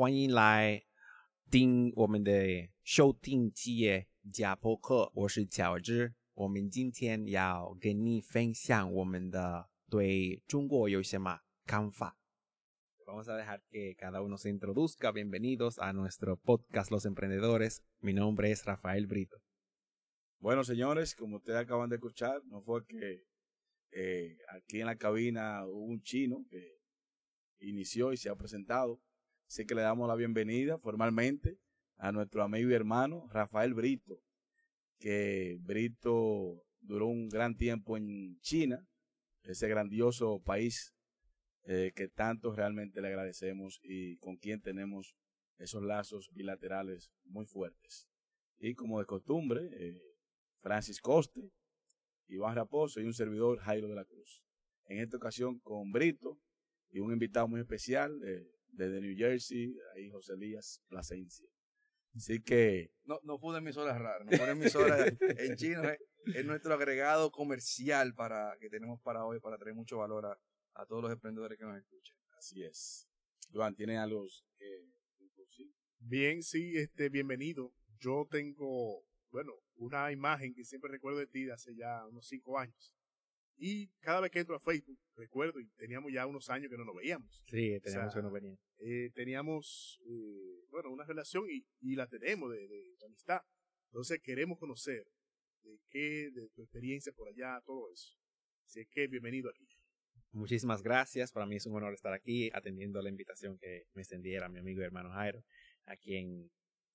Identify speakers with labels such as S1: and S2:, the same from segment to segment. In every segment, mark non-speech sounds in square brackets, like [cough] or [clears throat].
S1: 欢迎来听我们的收听节假播客，我是乔治。我们今天要跟你分享我们的对中国有什么看法。Vamos a dejar que cada uno se introduzca. Bienvenidos a nuestro podcast Los Emprendedores. Mi nombre es Rafael Brito.
S2: Bueno, señores, como ustedes acaban de escuchar, no fue que eh, aquí en la cabina hubo un chino que inició y se ha presentado. Así que le damos la bienvenida formalmente a nuestro amigo y hermano Rafael Brito, que Brito duró un gran tiempo en China, ese grandioso país eh, que tanto realmente le agradecemos y con quien tenemos esos lazos bilaterales muy fuertes. Y como de costumbre, eh, Francis Coste, Iván Raposo y un servidor Jairo de la Cruz. En esta ocasión con Brito y un invitado muy especial eh, desde New Jersey, ahí José Elías Plasencia. Así que...
S3: No, no fue una emisora rara, no fue una emisora [laughs] en chino, es, es, nuestro agregado comercial para que tenemos para hoy, para traer mucho valor a, a todos los emprendedores que nos escuchen.
S2: Así es. Iván, ¿tiene algo que
S4: Bien, sí, este, bienvenido. Yo tengo, bueno, una imagen que siempre recuerdo de ti de hace ya unos cinco años. Y cada vez que entro a Facebook, recuerdo, y teníamos ya unos años que no nos veíamos.
S1: Sí, teníamos o sea, que no veníamos.
S4: Eh, teníamos, eh, bueno, una relación y, y la tenemos de, de, de, amistad. Entonces queremos conocer de qué, de tu experiencia por allá, todo eso. Así que bienvenido aquí.
S1: Muchísimas gracias. Para mí es un honor estar aquí atendiendo la invitación que me extendiera mi amigo y hermano Jairo, a quien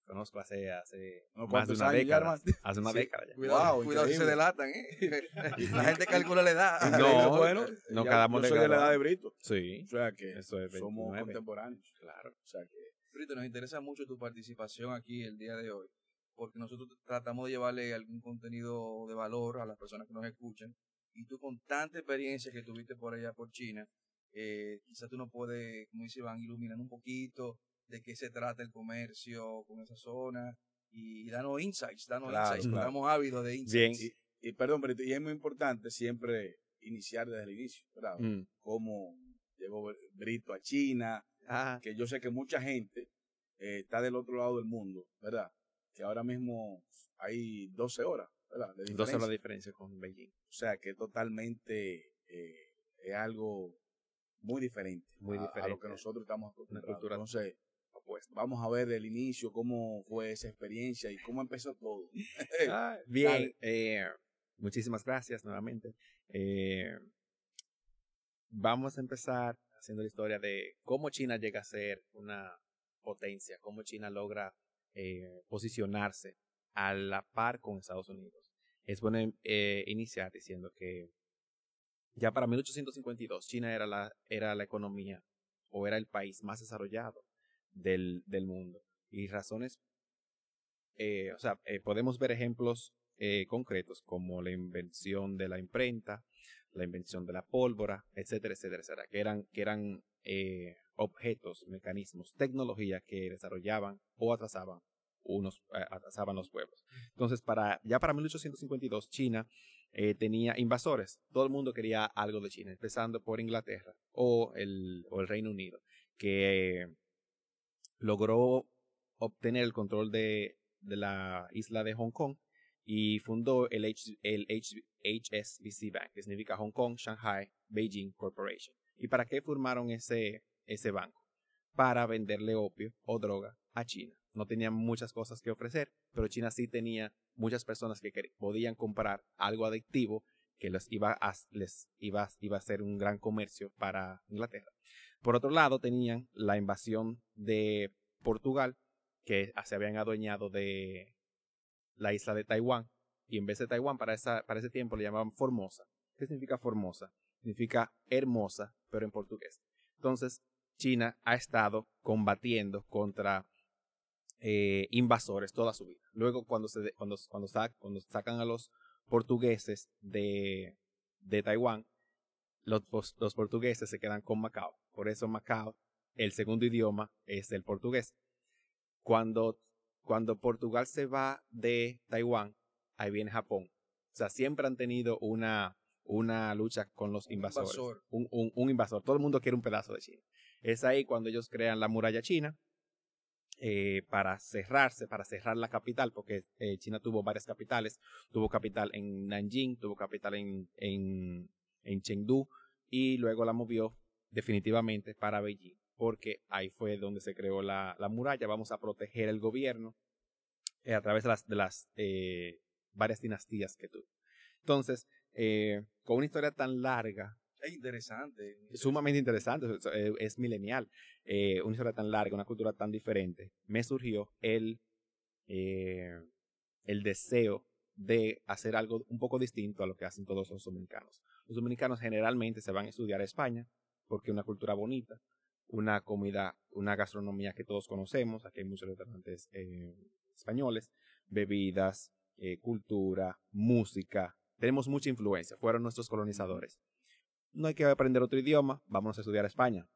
S1: conozco hace, hace más de una década. [laughs] Hace una sí. década ya.
S3: Cuidado, wow, cuidado si se delatan, ¿eh? [laughs] la gente calcula la edad.
S1: No, bueno, no cada
S2: yo soy de la edad de Brito.
S1: Sí.
S2: O sea que
S1: Eso es
S2: somos contemporáneos.
S1: Claro.
S2: O sea que...
S3: Brito, nos interesa mucho tu participación aquí el día de hoy, porque nosotros tratamos de llevarle algún contenido de valor a las personas que nos escuchan, y tú con tanta experiencia que tuviste por allá por China, eh, quizás tú nos puedes, como dice Iván, iluminar un poquito de qué se trata el comercio con esa zona y, y danos insights, danos
S2: claro,
S3: insights,
S2: claro.
S3: estamos ávidos de insights.
S1: Bien.
S2: Y, y perdón, pero y es muy importante siempre iniciar desde el inicio, ¿verdad?
S1: Mm.
S2: Cómo llegó Brito a China,
S1: Ah,
S2: que yo sé que mucha gente eh, está del otro lado del mundo, ¿verdad? Que ahora mismo hay 12 horas, ¿verdad? De
S1: 12 horas de diferencia con Beijing.
S2: O sea que totalmente eh, es algo muy diferente,
S1: muy
S2: a,
S1: diferente
S2: a lo que nosotros estamos acostumbrados. Entonces, pues vamos a ver del inicio cómo fue esa experiencia y cómo empezó todo. [laughs]
S1: ah, bien, eh, muchísimas gracias nuevamente. Eh, vamos a empezar haciendo la historia de cómo China llega a ser una potencia, cómo China logra eh, posicionarse a la par con Estados Unidos. Es bueno eh, iniciar diciendo que ya para 1852 China era la, era la economía o era el país más desarrollado del, del mundo. Y razones, eh, o sea, eh, podemos ver ejemplos eh, concretos como la invención de la imprenta, la invención de la pólvora, etcétera, etcétera, etcétera, que eran, que eran objetos, mecanismos, tecnología que desarrollaban o atrasaban unos atrasaban los pueblos. Entonces, para ya para 1852 China tenía invasores. Todo el mundo quería algo de China, empezando por Inglaterra o el, o el Reino Unido, que logró obtener el control de, de, la isla de Hong Kong y fundó el, H, el H, HSBC Bank, que significa Hong Kong, Shanghai, Beijing Corporation. ¿Y para qué formaron ese, ese banco? Para venderle opio o droga a China. No tenían muchas cosas que ofrecer, pero China sí tenía muchas personas que podían comprar algo adictivo que les iba a, les iba, iba a ser un gran comercio para Inglaterra. Por otro lado, tenían la invasión de Portugal, que se habían adueñado de la isla de Taiwán, y en vez de Taiwán, para, ese tiempo le llamaban Formosa. ¿Qué significa Formosa? Significa hermosa, pero en portugués. Entonces, China ha estado combatiendo contra eh, invasores toda su vida. Luego, cuando, se, cuando, cuando, cuando sacan a los portugueses de, de Taiwán, los, los portugueses se quedan con Macao. Por eso Macao, el segundo idioma es el portugués. Cuando, cuando Portugal se va de Taiwán, ahí viene Japón. O sea, siempre han tenido una, una lucha con los invasores.
S3: Invasor.
S1: Un, un, un, invasor. Todo el mundo quiere un pedazo de China. Es ahí cuando ellos crean la muralla china, eh, para cerrarse, para cerrar la capital, porque eh, China tuvo varias capitales, tuvo capital en Nanjing, tuvo capital en, en, en Chengdu y luego la movió definitivamente para Beijing, porque ahí fue donde se creó la, la muralla, vamos a proteger el gobierno eh, a través de las, de las eh, varias dinastías que tuvo. Entonces, eh, con una historia tan larga,
S3: Es interesante.
S1: sumamente interesante, es, es- es milenial, una historia tan larga, una cultura tan diferente, me surgió el, el deseo de hacer algo un poco distinto a lo que hacen todos los dominicanos. Los dominicanos generalmente se van a estudiar a España porque es una cultura bonita, una comida, una gastronomía que todos conocemos, aquí hay muchos restaurantes eh, españoles, bebidas, eh, cultura, música, tenemos mucha influencia, fueron nuestros colonizadores no hay que aprender otro idioma, vamos a estudiar a España.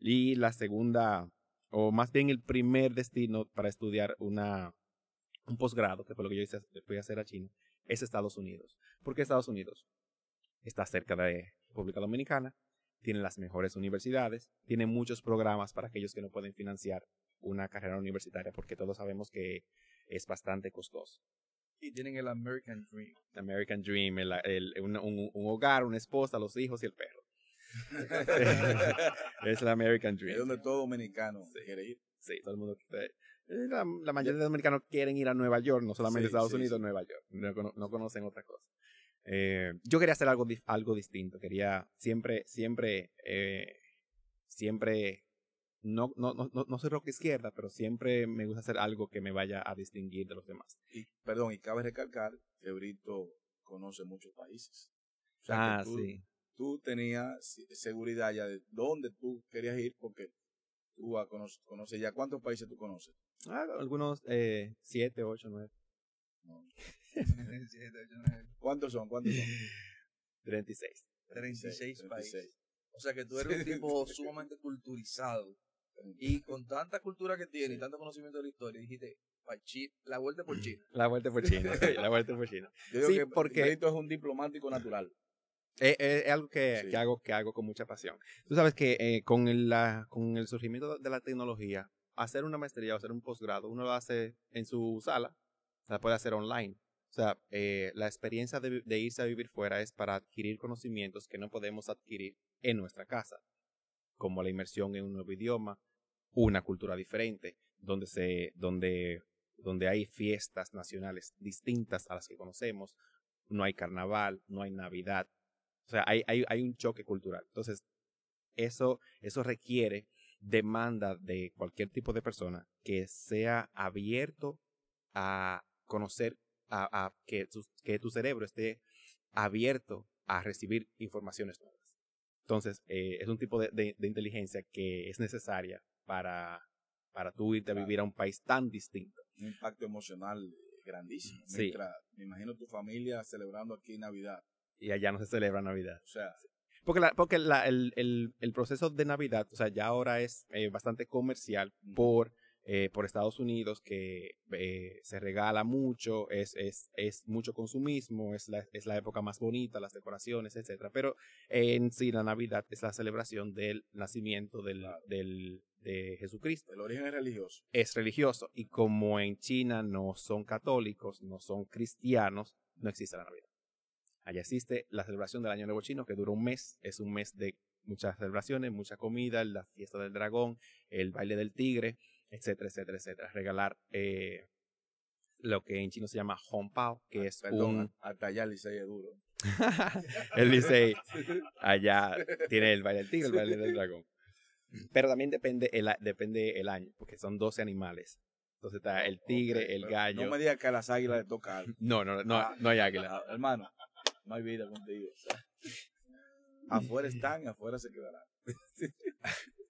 S1: Y la segunda, o más bien el primer destino para estudiar una, un posgrado, que fue lo que yo hice, fui a hacer a China, es Estados Unidos. ¿Por qué Estados Unidos? Está cerca de República Dominicana, tiene las mejores universidades, tiene muchos programas para aquellos que no pueden financiar una carrera universitaria, porque todos sabemos que es bastante costoso.
S3: Y tienen el American Dream.
S1: American Dream, el, el- un, un- un hogar, una esposa, los hijos y el perro. [laughs] [laughs] es el American
S2: Es
S1: Dream.
S2: donde todo dominicano quiere ir.
S1: Sí, todo el mundo. eh, La, la mayoría de dominicanos quieren ir a Nueva York, no solamente
S2: Sí,
S1: Estados
S2: sí,
S1: Unidos,
S2: sí.
S1: Nueva York. No, no conocen otra cosa. Eh, yo quería hacer algo, algo distinto. Quería siempre, siempre, eh, siempre. No, no, no, no- soy rock izquierda, pero siempre me gusta hacer algo que me vaya a distinguir de los demás.
S2: Y, perdón, y cabe recalcar que Brito conoce muchos países. O sea,
S1: Ah,
S2: que tú,
S1: sí.
S2: tú tenías seguridad ya de dónde tú querías ir porque tú ah, cono- conoces ya cuántos países tú conoces.
S1: Ah, algunos eh, siete, ocho, nueve.
S2: No. [laughs] ¿Cuántos son? ¿Cuántos son?
S1: 36.
S3: 36 países.
S2: 36.
S3: O sea que tú eres un [laughs] tipo sumamente culturizado. Y con tanta cultura que tiene y tanto conocimiento de la historia, dijiste, la vuelta por China. [laughs]
S1: La vuelta por China, sí, la vuelta por China.
S2: Yo digo
S1: Sí,
S2: que
S1: porque-
S2: Brito es un diplomático natural.
S1: Es, es- es algo que,
S2: Sí.
S1: que hago, que hago con mucha pasión. Tú sabes que eh, con, el, la, con el surgimiento de la tecnología, hacer una maestría o hacer un posgrado, uno lo hace en su sala, la puede hacer online. O sea, eh, la experiencia de, de irse a vivir fuera es para adquirir conocimientos que no podemos adquirir en nuestra casa, como la inmersión en un nuevo idioma, una cultura diferente, donde, se, donde, donde hay fiestas nacionales distintas a las que conocemos, no hay carnaval, no hay Navidad, o sea, hay, hay, hay un choque cultural. Entonces, eso, eso requiere demanda de cualquier tipo de persona que sea abierto a conocer, a, a que, tu, que tu cerebro esté abierto a recibir informaciones nuevas. Entonces, eh, es un tipo de, de- de inteligencia que es necesaria para, para tú irte a vivir a un país tan distinto.
S2: Un impacto emocional grandísimo.
S1: Sí.
S2: Mientras, me imagino tu familia celebrando aquí Navidad.
S1: Y allá no se celebra Navidad.
S2: O sea,
S1: Porque, la, porque la- el, el, el proceso de Navidad, o sea, ya ahora es eh, bastante comercial por, eh, por Estados Unidos, que eh, se regala mucho, es, es, es mucho consumismo, es la, es la época más bonita, las decoraciones, etcétera. Pero en sí la Navidad es la celebración del nacimiento del, del, de Jesucristo.
S2: el origen es religioso.
S1: Es religioso y como en China no son católicos, no son cristianos, no existe la Navidad. Allá existe la celebración del Año Nuevo Chino que dura un mes, es un mes de muchas celebraciones, mucha comida, la fiesta del dragón, el baile del tigre, etcétera, etcétera, etcétera. Regalar eh, lo que en chino se llama Honpao, que es
S2: Ah, Perdón,
S1: un...
S2: hasta allá Licey es duro. [laughs]
S1: el Licey [laughs] allá tiene el baile del tigre, el baile del dragón. Pero también depende el, depende el año, porque son 12 animales. Entonces está el tigre, el gallo.
S2: No me digas que a las águilas le toca algo.
S1: No, no, no,
S2: Ah.
S1: no hay águila.
S2: Ah, hermano, no hay vida contigo. o [laughs] sea. afuera están y afuera se quedarán.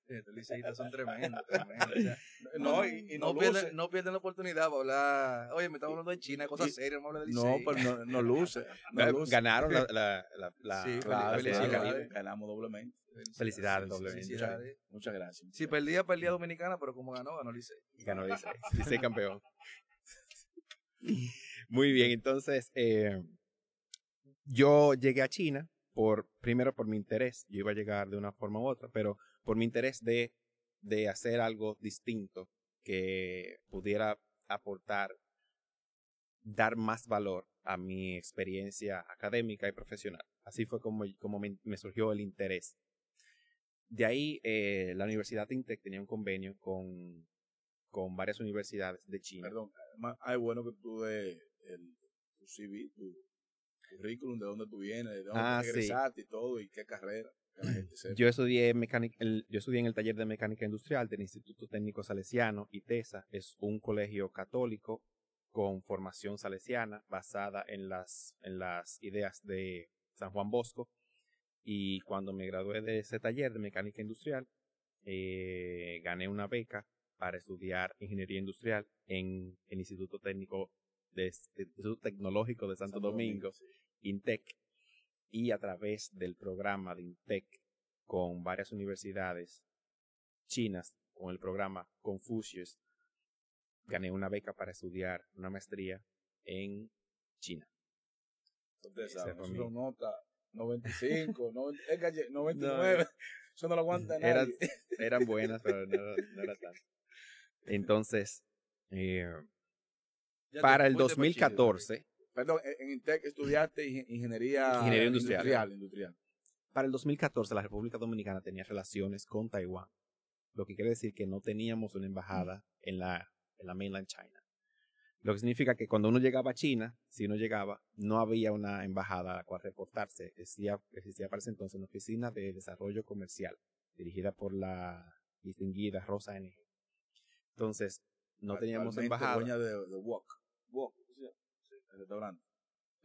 S3: Estos liceístas son tremendos, [laughs] tremendos. o sea,
S2: No, y, y no,
S3: no, pierden, no pierden la oportunidad para hablar. Oye, me estamos hablando de China, cosas
S2: y-
S3: serias, no hablar de
S2: No, pero no, no [laughs] luce. No luce.
S1: Ganaron [laughs] la, la, la,
S3: Sí, felicidades.
S2: Ganamos doblemente.
S1: Felicidades,
S2: Sí, sí,
S1: doblemente.
S2: sí,
S3: Felicidades.
S2: Muchas gracias.
S3: Si perdía, perdía Dominicana, pero como ganó, ganó Licey.
S1: Ganó Licey. Licey campeón. Muy bien, entonces eh, yo llegué a China por primero por mi interés. Yo iba a llegar de una forma u otra, pero por mi interés de, de hacer algo distinto que pudiera aportar, dar más valor a mi experiencia académica y profesional. Así fue como, como me, me surgió el interés. De ahí, eh, la Universidad Intec tenía un convenio con, con varias universidades de China.
S2: Perdón, además, ay, bueno que tú de el, tu CV, tu currículum, de dónde tú vienes, de dónde
S1: Ah, sí.
S2: y todo, y qué carrera.
S1: Yo estudié, mecánica, el- yo estudié en el taller de mecánica industrial del Instituto Técnico Salesiano, ITESA. Es un colegio católico con formación salesiana basada en las, en las ideas de San Juan Bosco. Y cuando me gradué de ese taller de mecánica industrial, eh, gané una beca para estudiar ingeniería industrial en el Instituto Técnico de, Instituto Tecnológico de Santo,
S2: Santo
S1: Domingo,
S2: sí.
S1: INTEC y a través del programa de INTEC con varias universidades chinas, con el programa Confucius, gané una beca para estudiar una maestría en China.
S2: Ustedes saben, nota 95, 90, [laughs] es que 99, eso no lo aguanta nadie. [laughs]
S1: eran buenas, pero no, no era [laughs] tanto. Entonces, eh, para el
S3: fuiste pa' Chile,
S1: 2014,
S2: Perdón, en Intec estudiaste ingen- ingeniería,
S1: Ingeniería industrial.
S2: industrial. industrial.
S1: para el 2014 la República Dominicana tenía relaciones con Taiwán, lo que quiere decir que no teníamos una embajada en la, en la mainland China. Lo que significa que cuando uno llegaba a China, si uno llegaba, no había una embajada a la cual reportarse. Existía, existía para ese entonces una oficina de desarrollo comercial dirigida por la distinguida Rosa N. Entonces, no teníamos embajada.
S2: dueña de, de Wok. Wok, ¿sí? Sí, el restaurante.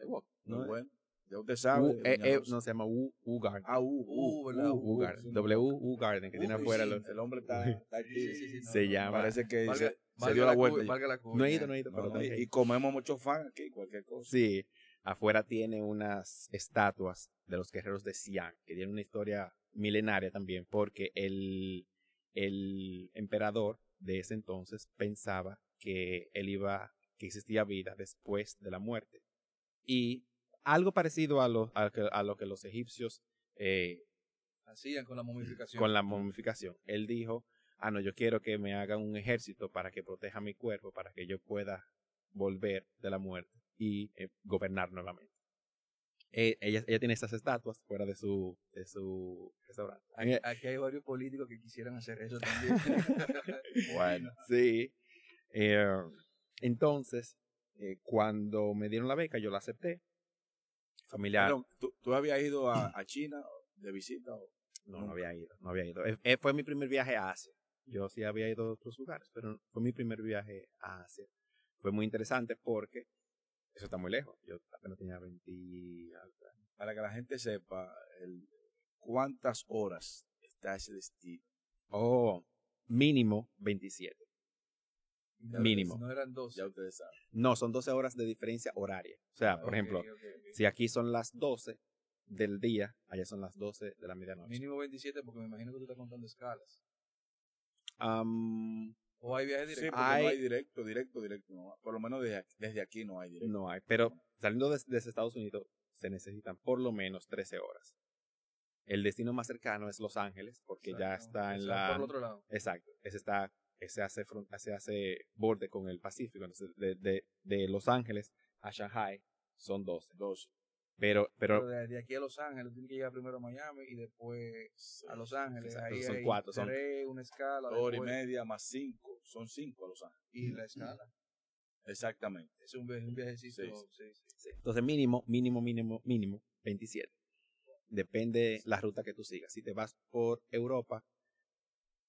S2: Wok. Muy
S1: No,
S2: bueno. Ya usted sabe.
S1: U- eh, eh, no, se llama U, U Garden.
S2: Ah, U,
S3: U, ¿verdad?
S1: U Garden.
S2: sí,
S1: W U Garden, que tiene afuera
S2: sí,
S1: los...
S2: El hombre está, está [laughs] aquí.
S3: Sí, sí, sí, no,
S1: Se
S3: no,
S1: llama-
S2: Parece que
S3: Valga-
S2: se, dio la vuelta. ya.
S3: valga la
S1: No he ido, no he ido,
S2: No,
S1: pero
S2: no,
S1: tengo
S2: y, y comemos mucho fan aquí, cualquier cosa.
S1: Sí, afuera tiene unas estatuas de los guerreros de Xi'an, que tienen una historia milenaria también, porque el, el emperador de ese entonces pensaba que él iba, que existía vida después de la muerte. Y algo parecido a lo, a que- a lo que los egipcios eh,
S3: Hacían con la momificación.
S1: con la momificación. Él dijo, ah, no, yo quiero que me hagan un ejército para que proteja mi cuerpo, para que yo pueda volver de la muerte y eh, gobernar nuevamente. Eh, ella, ella tiene estas estatuas fuera de su, de su restaurante.
S3: Aquí, aquí hay varios políticos que quisieran hacer eso también. [laughs]
S2: Bueno.
S1: Sí. Eh, entonces, eh, cuando me dieron la beca, yo la acepté. Familiar.
S2: Perdón, ¿tú, tú habías ido a, [clears throat] a China de visita? o-
S1: No, no había ido, no había ido. Eh, eh, fue mi primer viaje a Asia. Yo sí había ido a otros lugares, pero fue mi primer viaje a Asia. Fue muy interesante porque eso está muy lejos. Yo apenas tenía 20 y algo.
S2: Para que la gente sepa el, cuántas horas está ese destino.
S1: Oh, mínimo 27.
S3: No,
S1: Mínimo.
S3: No eran dos.
S2: Ya ustedes saben.
S1: No, son 12 horas de diferencia horaria. O sea, por
S3: Ok,
S1: ejemplo,
S3: ok, ok.
S1: si aquí son las 12 del día, allá son las 12 de la medianoche.
S3: Mínimo 27 porque me imagino que tú estás contando escalas.
S1: Am,
S3: O hay viajes
S2: Sí,
S3: directos.
S2: porque
S1: Hay-
S2: no hay directo, directo, directo. no. Por lo menos desde aquí, desde aquí no hay directo.
S1: no hay, pero saliendo des- desde Estados Unidos se necesitan por lo menos 13 horas. El destino más cercano es Los Ángeles, porque ya
S3: Exacto.
S1: está en
S3: O sea,
S1: la...
S3: Por el otro lado.
S1: Exacto, ese está, ese hace, ese hace borde con el Pacífico, entonces de, de, de Los Ángeles a Shanghai son 12.
S2: 12.
S1: Pero, pero,
S3: Pero de, de aquí a Los Ángeles tiene que llegar primero a Miami y después a Los Ángeles.
S1: Exacto,
S3: Ahí
S1: son
S3: hay
S1: cuatro, son-
S3: tres, una escala.
S2: Dos horas y media más cinco. Son cinco a Los Ángeles.
S3: Y la escala.
S2: Exactamente.
S3: Es un, viaje- un viajecito.
S2: Sí,
S3: sí, sí.
S1: sí, entonces mínimo, mínimo, mínimo, mínimo 27. Depende la ruta que tú sigas. Si te vas por Europa,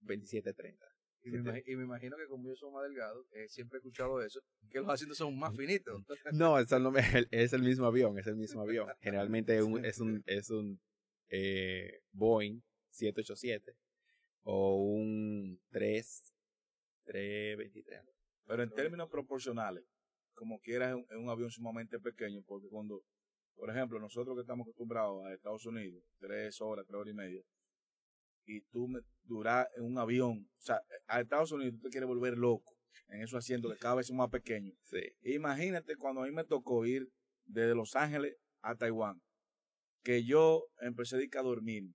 S1: 27, 30.
S3: Y, me imagi- y me imagino que como yo soy más delgado, eh, siempre he escuchado eso, que los asientos son más finitos. [laughs]
S1: No, es el, es el mismo avión, es el mismo avión. Generalmente es un, es un, es un eh, Boeing 787 o un 3, 323.
S2: Pero en términos proporcionales, como quiera, es un, es un avión sumamente pequeño, porque cuando, por ejemplo, nosotros que estamos acostumbrados a Estados Unidos, tres horas, tres horas y media, y tú me duras en un avión, o sea, a Estados Unidos tú te quieres volver loco en esos asientos que cada vez son más pequeños.
S1: Sí.
S2: Imagínate cuando a mí me tocó ir desde Los Ángeles a Taiwán, que yo empecé a, dormir,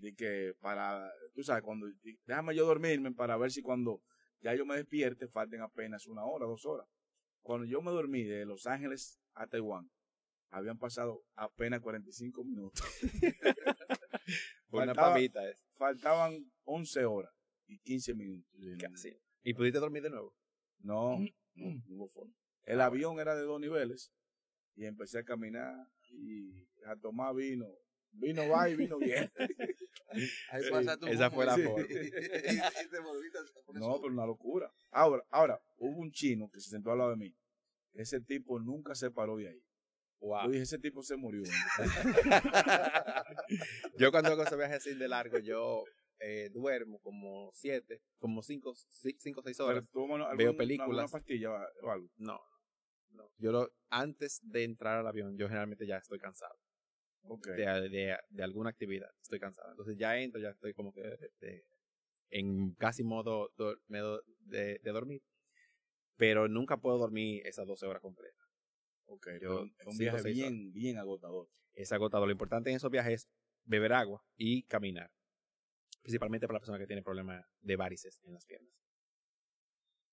S2: de que para, tú sabes, cuando, déjame yo dormirme para ver si cuando ya yo me despierte, falten apenas una hora, dos horas. Cuando yo me dormí de Los Ángeles a Taiwán, habían pasado apenas 45 minutos. [laughs]
S1: Fue una pavita esa.
S2: Faltaban 11 horas y 15 minutos.
S1: Casi. ¿Y pudiste dormir de nuevo?
S2: No, no hubo forma. El avión era de dos niveles y empecé a caminar y a tomar vino. Vino va y vino bien. [laughs]
S3: Ahí
S2: Sí,
S3: pasa tu
S1: esa fue la forma. [laughs]
S2: No, pero una locura. Ahora, ahora, hubo un chino que se sentó al lado de mí. Ese tipo nunca se paró de ahí.
S1: Wow.
S2: Yo dije, ese tipo se murió. [laughs]
S1: yo cuando hago ese viaje así de largo, yo eh, duermo como siete, como cinco, ci- cinco o seis
S2: Pero
S1: horas.
S2: tuvo algún-
S1: Veo
S2: alguna-
S1: películas.
S2: pastilla o algo.
S1: No, no. Yo lo, antes de entrar al avión, yo generalmente ya estoy cansado
S2: Ok.
S1: de, de, de alguna actividad. Estoy cansado. Entonces ya entro, ya estoy como que de- en casi modo, do- de dormir. Pero nunca puedo dormir esas 12 horas completas.
S2: Ok.
S1: yo
S2: pero es un viaje bien, bien agotador.
S1: es agotador. Lo importante en esos viajes es beber agua y caminar. Principalmente para la persona que tiene problemas de varices en las piernas.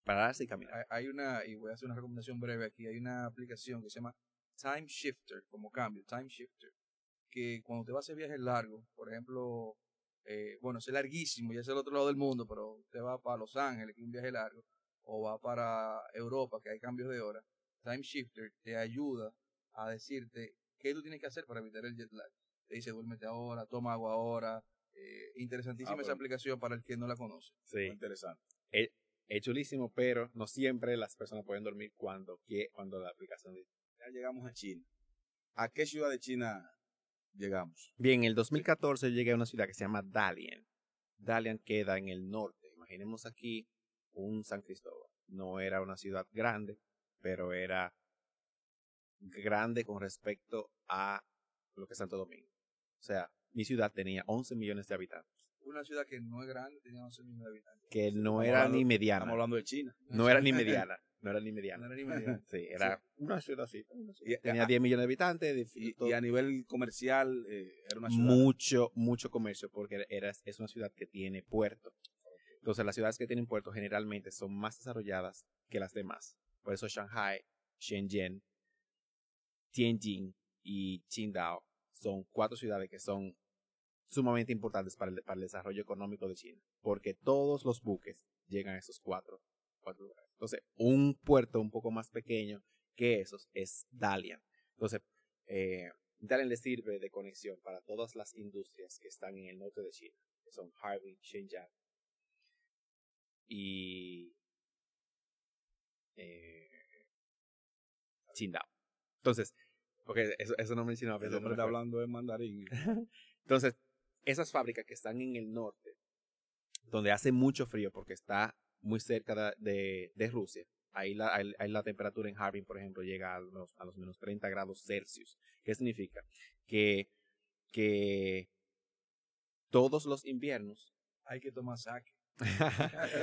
S1: Pararse y caminar.
S3: Hay- Hay una, y voy a hacer una recomendación breve aquí, hay una aplicación que se llama Time Shifter, como cambio, Time Shifter, que cuando te vas a hacer viajes largos, por ejemplo, eh, bueno, es larguísimo, ya es el otro lado del mundo, pero usted va para Los Ángeles, que es un viaje largo, o va para Europa, que hay cambios de hora, Time Shifter te ayuda a decirte qué tú tienes que hacer para evitar el jet lag. Te dice, duérmete ahora, toma agua ahora. Eh, interesantísima
S2: Ah,
S3: esa aplicación para el que no la conoce.
S1: Sí.
S2: Muy interesante.
S1: Es chulísimo, pero no siempre las personas pueden dormir cuando, que- cuando la aplicación dice.
S2: Ya llegamos a China. ¿A qué ciudad de China llegamos?
S1: Bien, en el 2014 llegué a una ciudad que se llama Dalian. Dalian queda en el norte. Imaginemos aquí un San Cristóbal. No era una ciudad grande, pero era grande con respecto a lo que es Santo Domingo. O sea, mi ciudad tenía 11 millones de habitantes,
S3: Una ciudad que no es grande, tenía 11 millones de habitantes.
S1: que no
S2: Estamos
S1: era
S2: hablando-
S1: ni mediana.
S2: Estamos hablando de China.
S1: No era ni mediana. No era ni
S3: No
S1: mediana.
S3: era ni media. [laughs]
S1: Sí, era una ciudad así. Tenía 10 millones de habitantes.
S2: y a nivel comercial eh, era una ciudad.
S1: mucho, mucho comercio porque era, es una ciudad que tiene puerto. Entonces las ciudades que tienen puerto generalmente son más desarrolladas que las demás. Por eso Shanghai, Shenzhen, Tianjin y Qingdao son cuatro ciudades que son sumamente importantes para el, desarrollo económico de China. Porque todos los buques llegan a esos cuatro, cuatro lugares. Entonces, un puerto un poco más pequeño que esos es Dalian. Entonces, eh, Dalian le sirve de conexión para todas las industrias que están en el norte de China, que son Harbin, Shenzhen y eh, Qingdao. Entonces, porque eso, eso no mencionaba.
S2: El
S1: pero no
S2: hombre está hablando en mandarín. [laughs]
S1: Entonces, esas fábricas que están en el norte, donde hace mucho frío porque está muy cerca de, de- de Rusia, ahí la, ahí- ahí la temperatura en Harbin, por ejemplo, llega a los, a los menos 30 grados Celsius. ¿Qué significa? Que, que todos los inviernos
S3: Hay que tomar saque.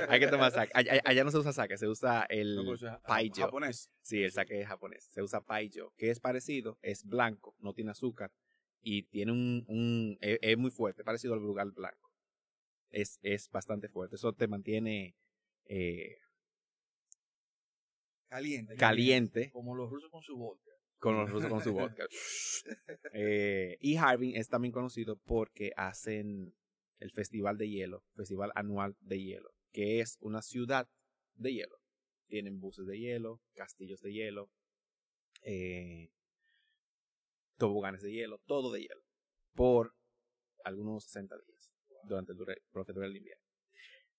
S1: Hay que tomar sake. Allá, allá no se usa sake, se usa el
S2: No, pues,
S1: paijo.
S2: japonés.
S1: Sí, el sake es japonés. Se usa paijo, que es parecido, es blanco, no tiene azúcar y tiene un, un es, es muy fuerte, parecido al brugal blanco. Es, es bastante fuerte. Eso te mantiene eh,
S3: Caliente.
S1: caliente
S3: Como los rusos con su vodka.
S1: con los rusos con su vodka. [laughs] Eh, y Harbin es también conocido porque hacen el Festival de Hielo, Festival Anual de Hielo, que es una ciudad de hielo. Tienen buses de hielo, castillos de hielo, eh, toboganes de hielo, todo de hielo, por algunos 60 días durante el, dura- por lo que dura el invierno.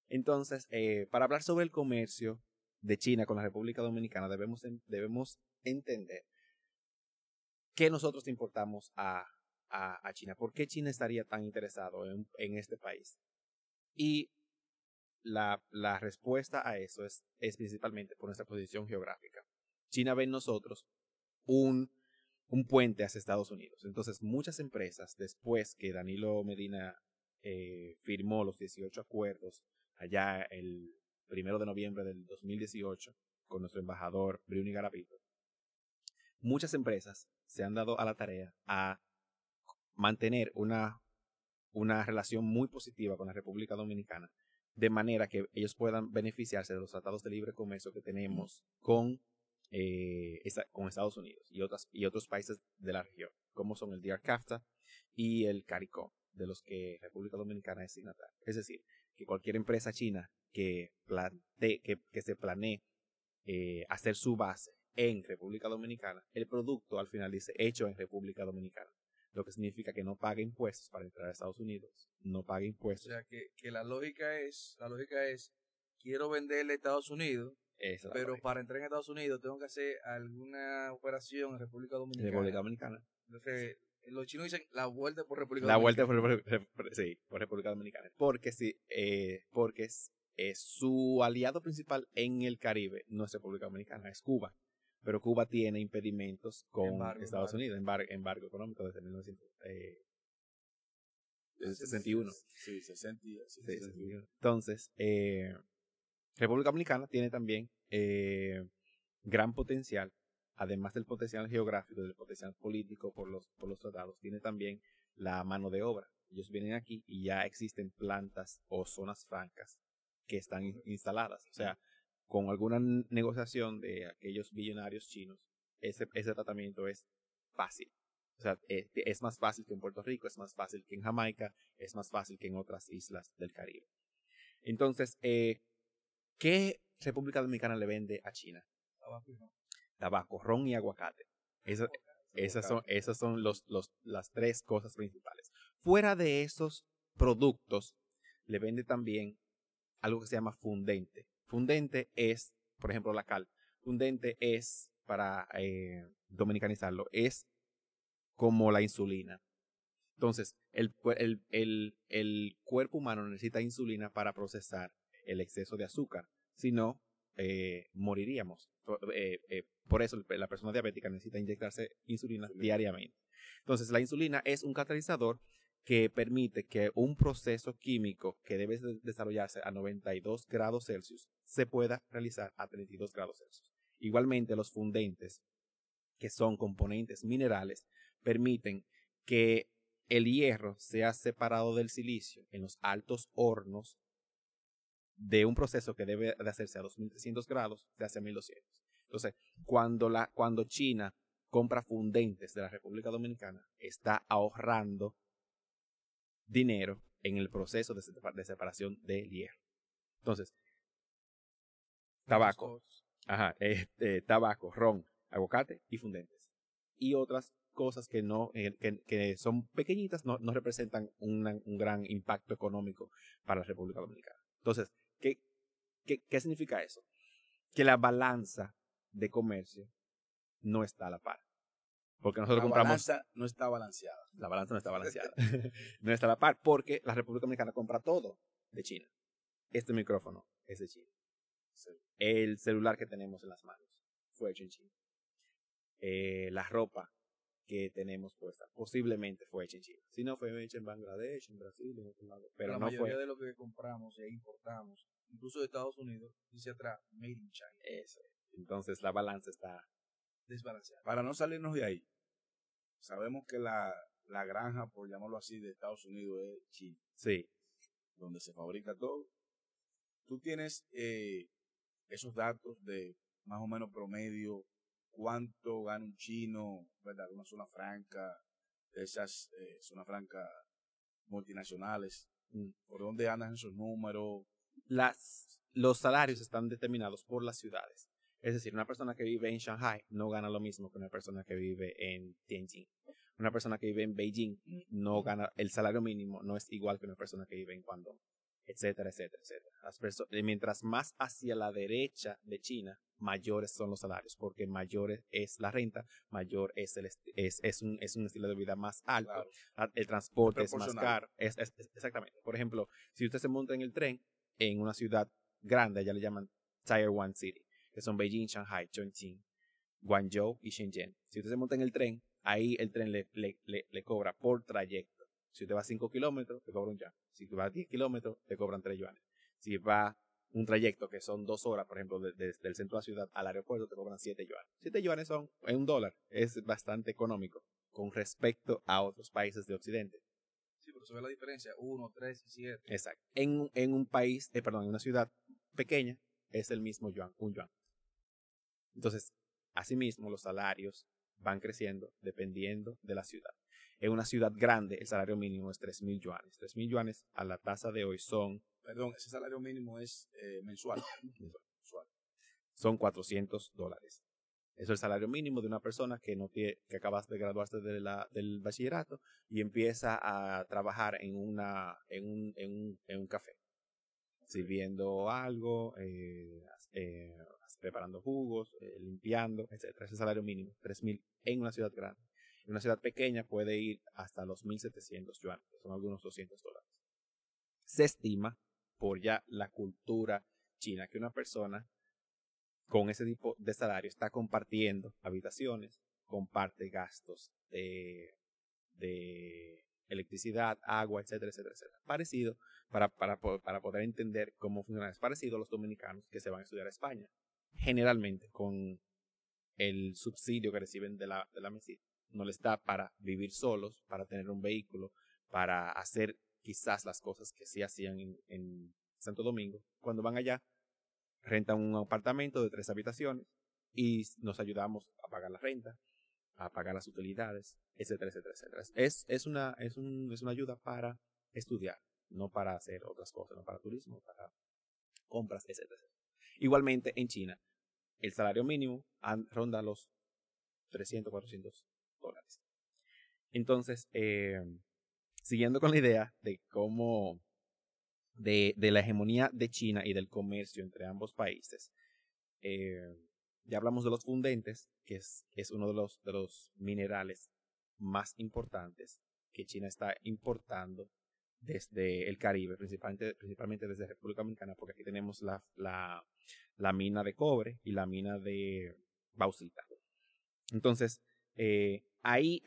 S1: Entonces, eh, para hablar sobre el comercio de China con la República Dominicana, debemos, debemos entender qué nosotros importamos a, a, China. ¿Por qué China estaría tan interesado en, este país? Y la, la respuesta a eso es, es principalmente por nuestra posición geográfica. China ve en nosotros un, un puente hacia Estados Unidos. Entonces, muchas empresas, después que Danilo Medina eh, firmó los 18 acuerdos allá el primero de noviembre del 2018 con nuestro embajador Bruni Garavito, muchas empresas se han dado a la tarea a mantener una, una relación muy positiva con la República Dominicana de manera que ellos puedan beneficiarse de los tratados de libre comercio que tenemos con, eh, esa- con Estados Unidos y, otras, y otros países de la región, como son el DRCAFTA y el CARICOM, de los que República Dominicana es signataria. Es decir, que cualquier empresa china que, plantee, que, que se planee eh, hacer su base en República Dominicana, el producto al final dice hecho en República Dominicana, lo que significa que no paga impuestos para entrar a Estados Unidos, no paga
S3: O
S1: impuestos.
S3: sea, que, que la lógica es, la lógica es, quiero venderle a Estados Unidos,
S1: Esa la
S3: pero para entrar en Estados Unidos tengo que hacer alguna operación en República Dominicana.
S1: República Dominicana.
S3: Entonces, los chinos dicen la vuelta por República
S1: La
S3: Dominicana.
S1: vuelta por, por- sí, por República Dominicana. Porque sí, eh, porque es, es su aliado principal en el Caribe, no es República Dominicana, es Cuba. Pero Cuba tiene impedimentos con
S3: Embargo,
S1: Estados
S3: embargo.
S1: Unidos, embargo, embargo económico desde 1900, eh, desde 61.
S2: Sí, 60, y- sí,
S1: Sí,
S2: 61.
S1: Entonces, eh, República Dominicana tiene también eh, gran potencial, además del potencial geográfico del potencial político por los, por los tratados, tiene también la mano de obra. Ellos vienen aquí y ya existen plantas o zonas francas que están in- instaladas. O sea, con alguna negociación de aquellos billonarios chinos, ese, ese tratamiento es fácil. O sea, eh, es más fácil que en Puerto Rico, es más fácil que en Jamaica, es más fácil que en otras islas del Caribe. Entonces, eh, ¿qué República Dominicana le vende a China?
S3: Tabaco y ron.
S1: Tabaco, ron y aguacate. Esas son, esas son los, los, las tres cosas principales. Fuera de esos productos, le vende también algo que se llama fundente. Fundente es, por ejemplo, la cal. Fundente es, para eh, dominicanizarlo, es como la insulina. Entonces, el, cue- el, el, el cuerpo humano necesita insulina para procesar el exceso de azúcar. Si no, eh, moriríamos. Por, eh, eh, por eso la persona diabética necesita inyectarse insulina diariamente. Entonces, la insulina es un catalizador que permite que un proceso químico que debe de- desarrollarse a 92 grados Celsius se pueda realizar a 32 grados Celsius. Igualmente, los fundentes, que son componentes minerales, permiten que el hierro sea separado del silicio en los altos hornos de un proceso que debe de hacerse a 2300 grados, se hace a 1200. Entonces, cuando, la, cuando China compra fundentes de la República Dominicana, está ahorrando dinero en el proceso de, sepa- de separación del hierro. Entonces, tabaco. Ajá, este, tabaco, ron, aguacate y fundentes. Y otras cosas que no, eh, que, que son pequeñitas, no, no representan un gran impacto económico para la República Dominicana. Entonces, ¿qué, qué, qué significa eso? Que la balanza de comercio no está a la par. Porque nosotros
S2: La
S1: compramos
S2: balanza no está balanceada.
S1: la balanza no está balanceada. [laughs] [laughs] no está a la par porque la República Dominicana compra todo de China. Este micrófono es de China. El celular que tenemos en las manos fue hecho en China. Eh, la ropa que tenemos puesta posiblemente fue hecha en China. Si no, fue hecha en Bangladesh, en Brasil, en otro lado. Pero
S3: la
S1: no
S3: mayoría
S1: fue
S3: de lo que compramos e importamos, incluso de Estados Unidos, dice atrás, Made in China.
S1: eso. Entonces la balanza está...
S3: Desbalanceado.
S2: Para no salirnos de ahí, sabemos que la, la granja, por llamarlo así, de Estados Unidos es China,
S1: Sí,
S2: donde se fabrica todo. Tú tienes eh, esos datos de más o menos promedio, cuánto gana un chino, ¿verdad? Una zona franca, de esas eh, zonas francas multinacionales.
S1: Mm.
S2: ¿Por dónde andan esos números?
S1: las, los salarios están determinados por las ciudades. Es decir, una persona que vive en Shanghai no gana lo mismo que una persona que vive en Tianjin. Una persona que vive en Beijing no gana, el salario mínimo no es igual que una persona que vive en Guangdong, etcétera, etcétera, etcétera. Las eh, mientras más hacia la derecha de China, mayores son los salarios, porque mayor es la renta, mayor es, el es, es, un, es un estilo de vida más alto,
S2: Claro.
S1: el transporte es más caro. Es, es- es- exactamente. Por ejemplo, si usted se monta en el tren en una ciudad grande, allá le llaman Tier 1 City, que son Beijing, Shanghai, Chongqing, Guangzhou y Shenzhen. Si usted se monta en el tren, ahí el tren le, le, le, le cobra por trayecto. Si usted va 5 kilómetros, te cobra un yuan. Si usted va 10 kilómetros, te cobran 3 yuanes. Si va un trayecto que son dos horas, por ejemplo, de- de- del centro de la ciudad al aeropuerto, te cobran 7 yuanes. 7 yuanes son en un dólar. Es bastante económico con respecto a otros países de Occidente.
S3: Sí, pero se ve la diferencia, 1, 3 y 7.
S1: Exacto. En, en un país, eh, perdón, en una ciudad pequeña, es el mismo yuan, un yuan. Entonces, asimismo, los salarios van creciendo dependiendo de la ciudad. En una ciudad grande, el salario mínimo es 3.000 yuanes. 3.000 yuanes a la tasa de hoy son,
S2: Perdón, ese salario mínimo es eh, mensual. [clears throat] mensual.
S1: son 400 dólares. Eso es el salario mínimo de una persona que no tiene, que acabas de graduarse de la, del bachillerato y empieza a trabajar en una, en un, en un, en un café. Sirviendo algo, eh, eh, preparando jugos, eh, limpiando, etcétera. Ese salario mínimo, 3.000 en una ciudad grande. En una ciudad pequeña puede ir hasta los 1.700 yuanes, que son algunos 200 dólares. Se estima, por ya la cultura china, que una persona con ese tipo de salario está compartiendo habitaciones, comparte gastos de, de electricidad, agua, etcétera, etcétera, etcétera. Parecido, para, para, para poder entender cómo funciona, es parecido a los dominicanos que se van a estudiar a España. Generalmente con el subsidio que reciben de la, de la MESID, no les da para vivir solos, para tener un vehículo, para hacer quizás las cosas que sí hacían en, en Santo Domingo. Cuando van allá, rentan un apartamento de tres habitaciones y nos ayudamos a pagar la renta, a pagar las utilidades, etcétera, etcétera, etcétera. Es, es, una, es, un, es una ayuda para estudiar, no para hacer otras cosas, no para turismo, para compras, etcétera, etcétera. Igualmente en China, el salario mínimo ronda los 300, 400 dólares. Entonces, eh, siguiendo con la idea de cómo, de, la hegemonía de China y del comercio entre ambos países, eh, ya hablamos de los fundentes, que es, uno de los minerales más importantes que China está importando desde el Caribe, principalmente, principalmente desde República Dominicana, porque aquí tenemos la, la, la mina de cobre y la mina de bauxita. Entonces, eh, ahí,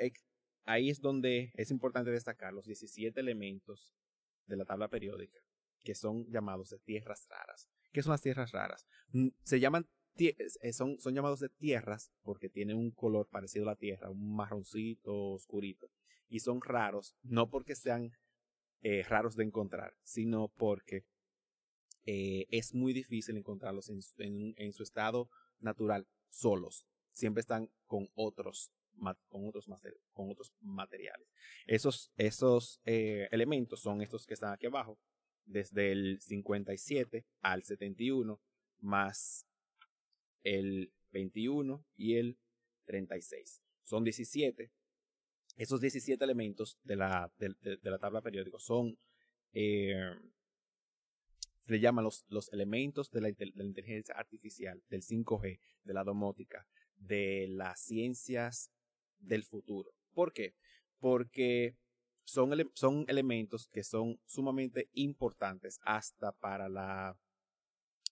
S1: ahí es donde es importante destacar los 17 elementos de la tabla periódica, que son llamados de tierras raras. ¿Qué son las tierras raras? Mm, Se llaman son, son llamados de tierras porque tienen un color parecido a la tierra, un marroncito oscurito. Y son raros, no porque sean eh, raros de encontrar, sino porque eh, es muy difícil encontrarlos en, su- estado natural solos. Siempre están con otros, con otros, con otros materiales. Esos, esos eh, elementos son estos que están aquí abajo, desde el 57 al 71, más el 21 y el 36. Son 17. Esos 17 elementos de la, tabla periódica son, eh, se le llaman los, elementos de la, inteligencia artificial, del 5G, de la domótica, de las ciencias del futuro. ¿Por qué? Porque son, son elementos que son sumamente importantes hasta para, la,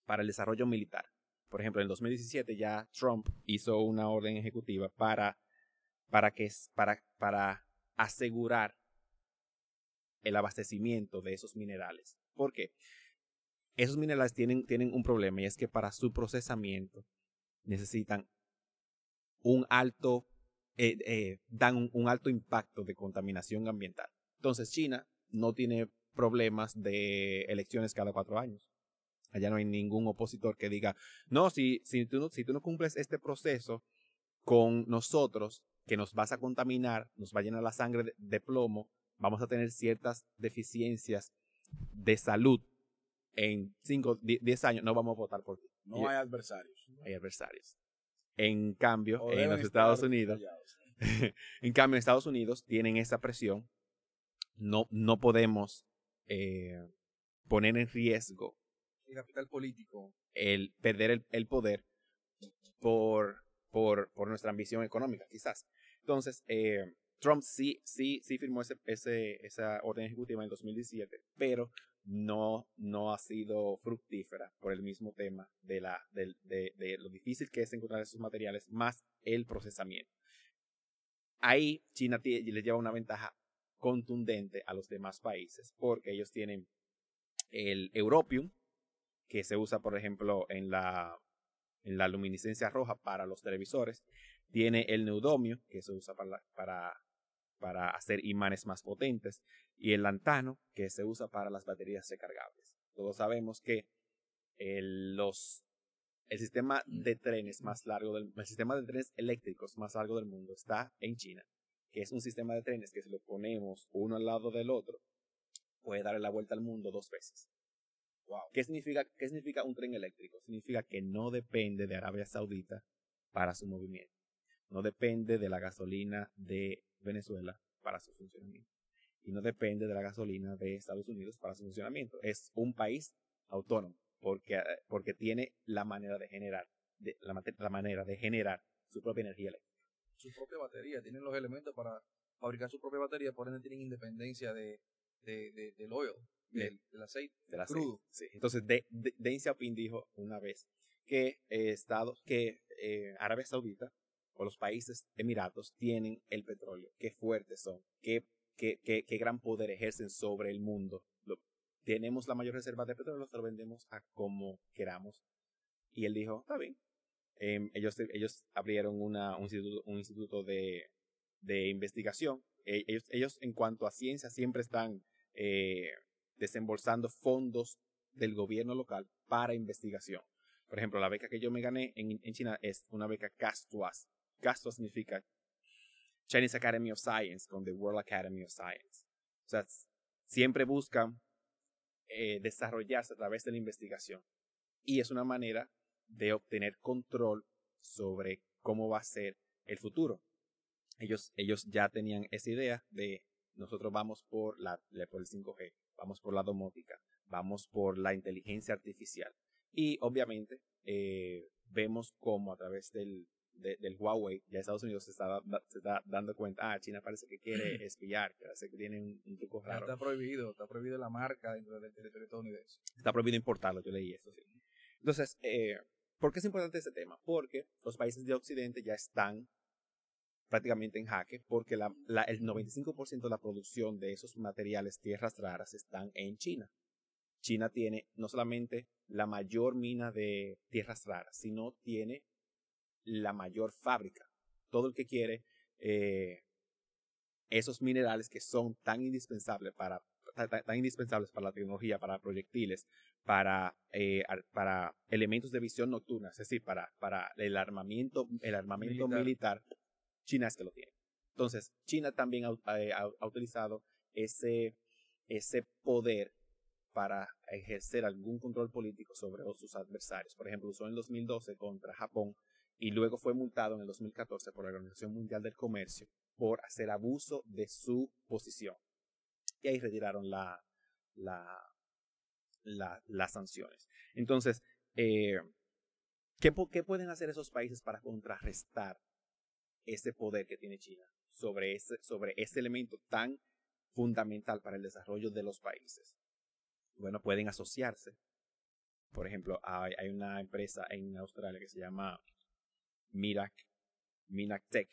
S1: para el desarrollo militar. Por ejemplo, en el 2017 ya Trump hizo una orden ejecutiva para, para, que, para, para asegurar el abastecimiento de esos minerales. ¿Por qué? Esos minerales tienen, tienen un problema y es que para su procesamiento necesitan un alto, eh, eh, dan un, un alto impacto de contaminación ambiental. Entonces China no tiene problemas de elecciones cada cuatro años. Allá no hay ningún opositor que diga, no, si, si, tú, no, si tú no cumples este proceso con nosotros, que nos vas a contaminar, nos va a llenar la sangre de, de plomo, vamos a tener ciertas deficiencias de salud en 5, 10 años, no vamos a votar por ti.
S2: No hay adversarios.
S1: hay adversarios. En cambio,
S2: O
S1: en los Estados Unidos, [laughs] en cambio, en Estados Unidos tienen esa presión. No, no podemos eh, poner en riesgo
S3: El capital político.
S1: el perder el, el poder por, por, por nuestra ambición económica, quizás. Entonces, eh, Trump sí, sí, sí firmó ese, ese, esa orden ejecutiva en 2017, pero no, no ha sido fructífera por el mismo tema de, la, del- de, de lo difícil que es encontrar esos materiales, más el procesamiento. Ahí China le lleva una ventaja contundente a los demás países, porque ellos tienen el europium, que se usa, por ejemplo, en la, en la luminiscencia roja para los televisores. Tiene el neudomio, que se usa para, para hacer imanes más potentes, y el lantano, que se usa para las baterías recargables. Todos sabemos que el, los, el sistema de trenes más largo del el sistema de trenes eléctricos más largo del mundo está en China, que es un sistema de trenes que si lo ponemos uno al lado del otro, puede darle la vuelta al mundo dos veces. Wow. ¿Qué significa, ¿Qué significa un tren eléctrico? Significa que no depende de Arabia Saudita para su movimiento. No depende de la gasolina de Venezuela para su funcionamiento. Y no depende de la gasolina de Estados Unidos para su funcionamiento. Es un país autónomo porque, porque tiene la manera de generar, de, la, la manera de generar su propia energía eléctrica.
S3: Su propia batería, tienen los elementos para fabricar su propia batería, por ende tienen independencia de, de, de del oil, del, del aceite,
S1: del aceite. crudo. Sí. Entonces, de, de, Deng Xiaoping dijo una vez que eh, Estados, que eh, Arabia Saudita o los países emiratos tienen el petróleo, qué fuertes son, qué, qué, qué, qué gran poder ejercen sobre el mundo. Lo, tenemos la mayor reserva de petróleo, lo vendemos a como queramos. Y él dijo, está bien. Eh, ellos, ellos abrieron una, un instituto, un instituto de, de investigación. Eh, ellos, ellos en cuanto a ciencia siempre están eh, desembolsando fondos del gobierno local para investigación. Por ejemplo, la beca que yo me gané en, China es una beca CASTUAS. CASTUAS significa Chinese Academy of Science con the World Academy of Science. O sea, siempre buscan eh, desarrollarse a través de la investigación. Y es una manera de obtener control sobre cómo va a ser el futuro. Ellos, ellos ya tenían esa idea de nosotros vamos por, la, por el 5G, vamos por la domótica, vamos por la inteligencia artificial. Y obviamente eh, vemos cómo a través del, de, del Huawei, ya Estados Unidos se está, se está dando cuenta, ah, China parece que quiere [clears throat] espiar, parece que tiene un, un truco raro.
S3: Está prohibido, está prohibido la marca dentro del territorio estadounidense.
S1: Está prohibido importarlo, yo leí eso, sí. Entonces, eh, ¿por qué es importante este tema? Porque los países de Occidente ya están prácticamente en jaque porque la, la, el 95% de la producción de esos materiales tierras raras están en China. China tiene no solamente la mayor mina de tierras raras, sino tiene la mayor fábrica. Todo el que quiere eh, esos minerales que son tan indispensables para tan, tan, indispensables para la tecnología, para proyectiles, para, eh, para elementos de visión nocturna, es decir, para, para el armamento, el armamento militar. militar China es que lo tiene. Entonces, China también ha, eh, ha, utilizado ese, ese poder para ejercer algún control político sobre sus adversarios. Por ejemplo, usó en 2012 contra Japón y luego fue multado en el 2014 por la Organización Mundial del Comercio por hacer abuso de su posición. Y ahí retiraron la, las sanciones. Entonces, eh, ¿qué, ¿qué pueden hacer esos países para contrarrestar ese poder que tiene China sobre ese, sobre ese elemento tan fundamental para el desarrollo de los países. Bueno, pueden asociarse. Por ejemplo, hay, hay una empresa en Australia que se llama Mirac, Minac Tech,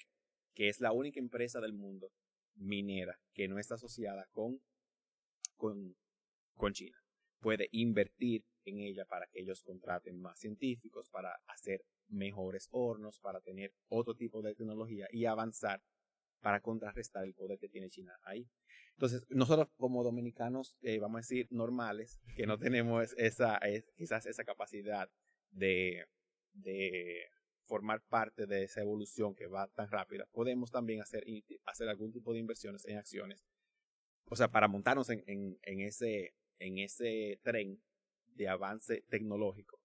S1: que es la única empresa del mundo minera que no está asociada con, con, con China. Puede invertir en ella para que ellos contraten más científicos, para hacer mejores hornos, para tener otro tipo de tecnología y avanzar para contrarrestar el poder que tiene China ahí. Entonces, nosotros como dominicanos, eh, vamos a decir, normales, que no tenemos esa, es, quizás esa capacidad de, de formar parte de esa evolución que va tan rápida, podemos también hacer, hacer algún tipo de inversiones en acciones. O sea, para montarnos en, en, en ese, en ese tren de avance tecnológico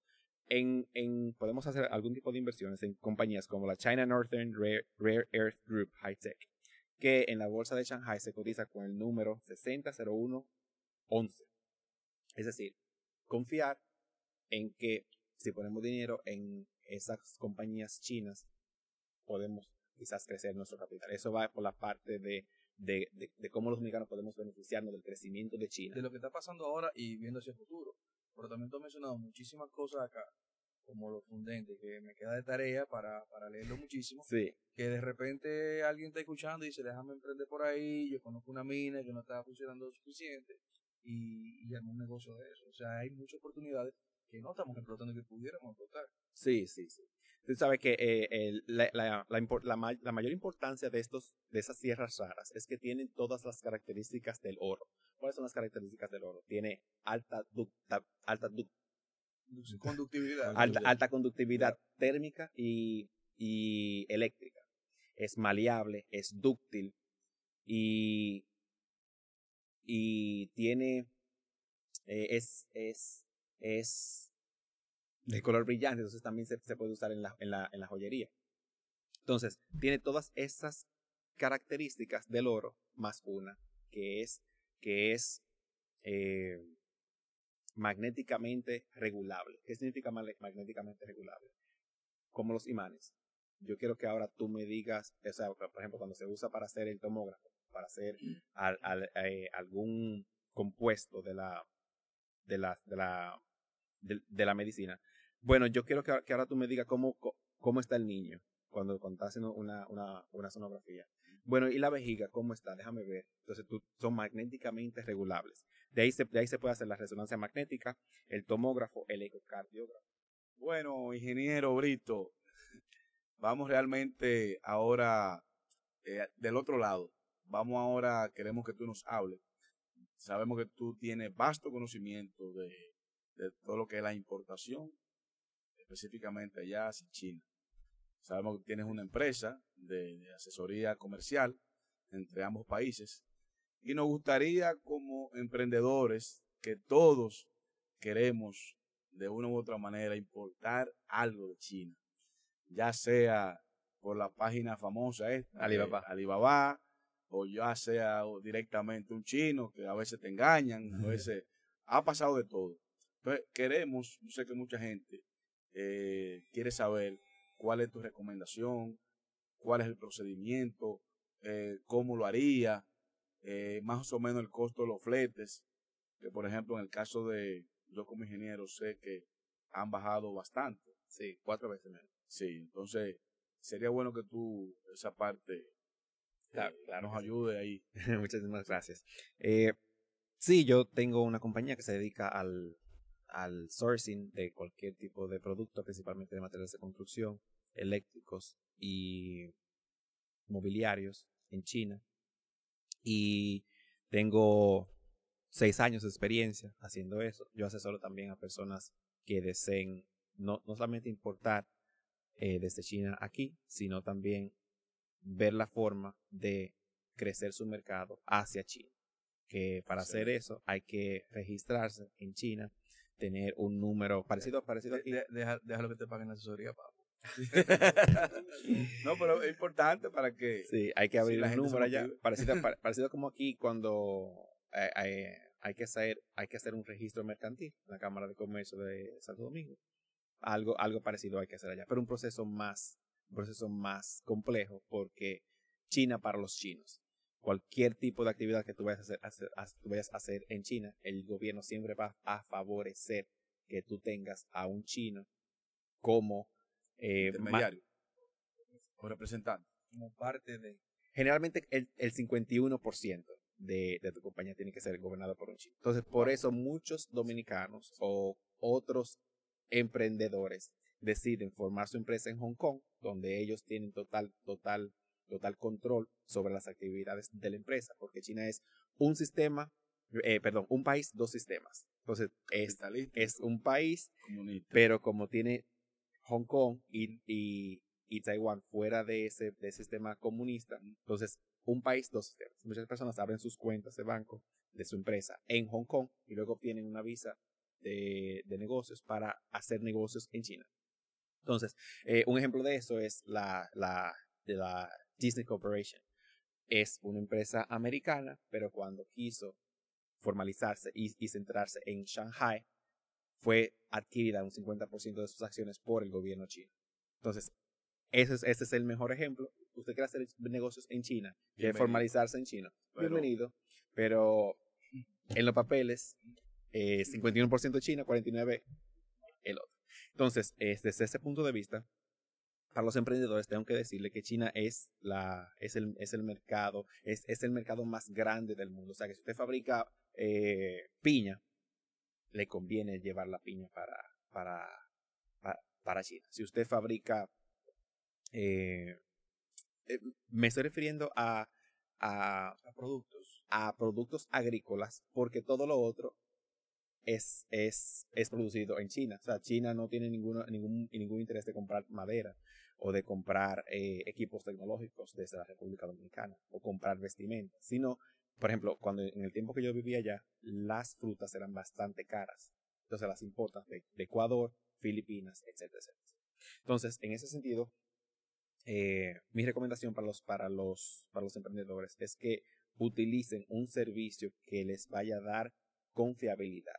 S1: en, en, podemos hacer algún tipo de inversiones en compañías como la China Northern Rare, Rare Earth Group High Tech, que en la bolsa de Shanghai se cotiza con el número 600111. Es decir, confiar en que si ponemos dinero en esas compañías chinas, podemos quizás crecer nuestro capital. Eso va por la parte de, de, de, de cómo los mexicanos podemos beneficiarnos del crecimiento de China.
S3: De lo que está pasando ahora y viendo hacia el futuro. Pero también tú has mencionado muchísimas cosas acá, como lo fundente, que me queda de tarea para, para leerlo muchísimo.
S1: Sí.
S3: Que de repente alguien está escuchando y dice, déjame emprender por ahí, yo conozco una mina que no está funcionando lo suficiente y, y un negocio de eso. O sea, hay muchas oportunidades que no estamos explotando y que pudiéramos explotar.
S1: Sí, sí, sí. Tú sabes que eh, el- la, la- la la mayor importancia de, estos, de esas tierras raras es que tienen todas las características del oro. ¿Cuáles son las características del oro? Tiene alta, ducta- alta, duc-
S3: Conductividad.
S1: alta, alta conductividad térmica y, y eléctrica. Es maleable, es dúctil y, y tiene, eh, es, es, es de color brillante, entonces también se, se puede usar en la, en, la, en la joyería. Entonces, tiene todas esas características del oro más una, que es, que es eh, magnéticamente regulable. ¿Qué significa magnéticamente regulable? Como los imanes. Yo quiero que ahora tú me digas, o sea, por ejemplo, cuando se usa para hacer el tomógrafo, para hacer al- al- eh, algún compuesto de la, de la, de la, de, de la medicina. Bueno, yo quiero que, que ahora tú me digas cómo, cómo está el niño cuando, cuando está haciendo una, una, una sonografía. Bueno, ¿y la vejiga cómo está? Déjame ver. Entonces, tú, son magnéticamente regulables. De ahí, se, de ahí se puede hacer la resonancia magnética, el tomógrafo, el ecocardiógrafo.
S2: Bueno, ingeniero Brito, vamos realmente ahora eh, del otro lado. Vamos ahora, queremos que tú nos hables. Sabemos que tú tienes vasto conocimiento de, de todo lo que es la importación, específicamente allá hacia China. Sabemos que tienes una empresa de, de asesoría comercial entre ambos países y nos gustaría como emprendedores que todos queremos de una u otra manera importar algo de China, ya sea por la página famosa esta,
S1: Alibaba.
S2: de Alibaba, o ya sea directamente un chino que a veces te engañan, a [laughs] veces ha pasado de todo. Entonces queremos, yo sé que mucha gente eh, quiere saber cuál es tu recomendación, cuál es el procedimiento, eh, cómo lo haría, eh, más o menos el costo de los fletes, que por ejemplo en el caso de yo como ingeniero sé que han bajado bastante.
S1: Sí, cuatro veces menos.
S2: Sí, entonces sería bueno que tú esa parte
S1: Claro,
S2: eh,
S1: claro
S2: nos
S1: sí.
S2: ayude ahí. [laughs]
S1: Muchísimas gracias. Eh, sí, yo tengo una compañía que se dedica al, al sourcing de cualquier tipo de producto, principalmente de materiales de construcción, eléctricos y mobiliarios en China. Y tengo seis años de experiencia haciendo eso. Yo asesoro también a personas que deseen no, no solamente importar eh, desde China aquí, sino también ver la forma de crecer su mercado hacia China. Que para hacer eso hay que registrarse en China, tener un número parecido, parecido
S3: De- deja, déjalo que te paguen la asesoría, papo. [laughs]
S2: no, pero es importante para que
S1: Sí, hay que abrir
S2: gente se
S1: número allá. Parecido, [laughs] pa- parecido como aquí cuando eh, eh, hay, que hacer, hay que hacer un registro mercantil en la Cámara de Comercio de Santo Domingo. Algo, algo parecido hay que hacer allá, pero un proceso más, un proceso más complejo porque China para los chinos. Cualquier tipo de actividad que tú vayas a hacer, hacer- a- tú vayas a hacer en China, el gobierno siempre va a favorecer que tú tengas a un chino como eh,
S2: intermediario o representante.
S3: Como parte de.
S1: generalmente el, el 51% de, de tu compañía tiene que ser gobernado por un chino. Entonces, por eso muchos dominicanos o otros emprendedores deciden formar su empresa en Hong Kong, donde ellos tienen total, total, total control sobre las actividades de la empresa, porque China es un sistema, eh, perdón, un país, dos sistemas. Entonces, es, es un país
S2: comunista.
S1: pero como tiene Hong Kong y, y, y Taiwán fuera de ese, de ese sistema comunista, entonces un país, dos sistemas. Muchas personas abren sus cuentas de banco de su empresa en Hong Kong y luego obtienen una visa de, de negocios para hacer negocios en China. Entonces, eh, un ejemplo de eso es la, la, de la Disney Corporation. Es una empresa americana, pero cuando quiso formalizarse y, y centrarse en Shanghai, fue adquirida un 50% de sus acciones por el gobierno chino. Entonces, ese es, ese es el mejor ejemplo. Usted quiere hacer negocios en China, quiere formalizarse en China.
S2: Pero-
S1: Bienvenido. Pero en los papeles, eh, 51% China, 49% el otro. Entonces, es- desde ese punto de vista, para los emprendedores tengo que decirle que China es la es el, es el mercado es, es el mercado más grande del mundo o sea que si usted fabrica eh, piña le conviene llevar la piña para para, para, para China. Si usted fabrica, eh, eh, me estoy refiriendo a, a,
S3: A productos.
S1: a productos agrícolas, porque todo lo otro es, es, es producido en China. O sea, China no tiene ninguno, ningún, ningún interés de comprar madera o de comprar eh, equipos tecnológicos desde la República Dominicana o comprar vestimenta, sino, por ejemplo, cuando en el tiempo que yo vivía allá, las frutas eran bastante caras. Entonces las importan de, Ecuador, Filipinas, etcétera. Entonces, en ese sentido, eh, mi recomendación para los, para, los, para los emprendedores es que utilicen un servicio que les vaya a dar confiabilidad.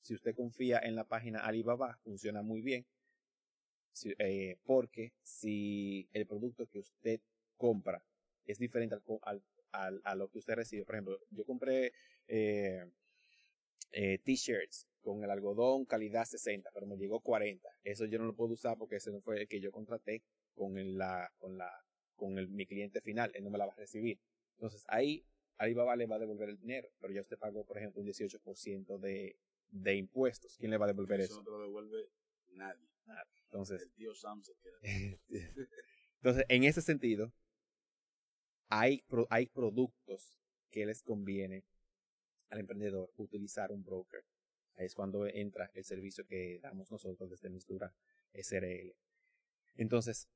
S1: Si usted confía en la página Alibaba, funciona muy bien. Si- eh, porque si el producto que usted compra es diferente al, al- al- a lo que usted recibe, por ejemplo, yo compré eh, eh, t-shirts con el algodón calidad 60, pero me llegó 40. Eso yo no lo puedo usar porque ese no fue el que yo contraté con el, la, con la, con el, mi cliente final, él no me la va a recibir. Entonces ahí Alibaba le va a devolver el dinero, pero ya usted pagó, por ejemplo, un 18% de, de impuestos. ¿Quién le va a devolver
S2: Eso
S1: eso?
S2: no te lo devuelve nadie.
S1: Entonces,
S2: El tío Sam se queda.
S1: entonces en ese sentido, hay, pro- hay productos que les conviene al emprendedor utilizar un broker. Ahí es cuando entra el servicio que damos nosotros desde Mistura SRL. Entonces,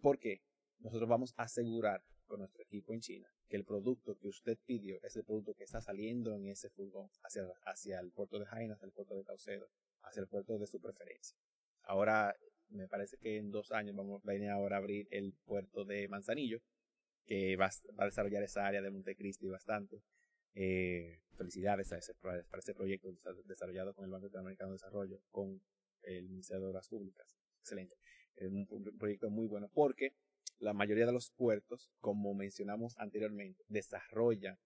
S1: ¿por qué? Nosotros vamos a asegurar con nuestro equipo en China que el producto que usted pidió es el producto que está saliendo en ese furgón hacia, hacia el puerto de Jaina, hacia el puerto de Caucedo, hacia el puerto de su preferencia. Ahora, me parece que en dos años vamos a venir ahora a abrir el puerto de Manzanillo, que va, a- desarrollar esa área de Montecristi bastante. Eh, felicidades a ese, para ese proyecto desa- desarrollado con el Banco Interamericano de Desarrollo, con el Ministerio de Obras Públicas. Excelente. Es un, un proyecto muy bueno porque la mayoría de los puertos, como mencionamos anteriormente, desarrollan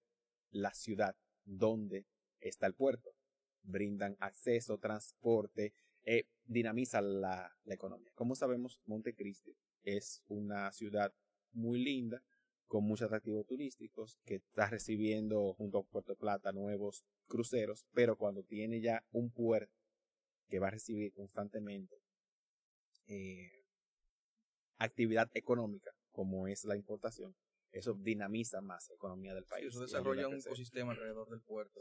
S1: la ciudad donde está el puerto. Brindan acceso, transporte, eh, dinamizan la, la economía. Como sabemos, Montecristi es una ciudad muy linda, con muchos atractivos turísticos, que está recibiendo junto a Puerto Plata nuevos cruceros, pero cuando tiene ya un puerto que va a recibir constantemente eh, actividad económica, como es la importación, eso dinamiza más la economía del
S3: Sí,
S1: país.
S3: eso
S1: y
S3: desarrolla un ecosistema alrededor del puerto.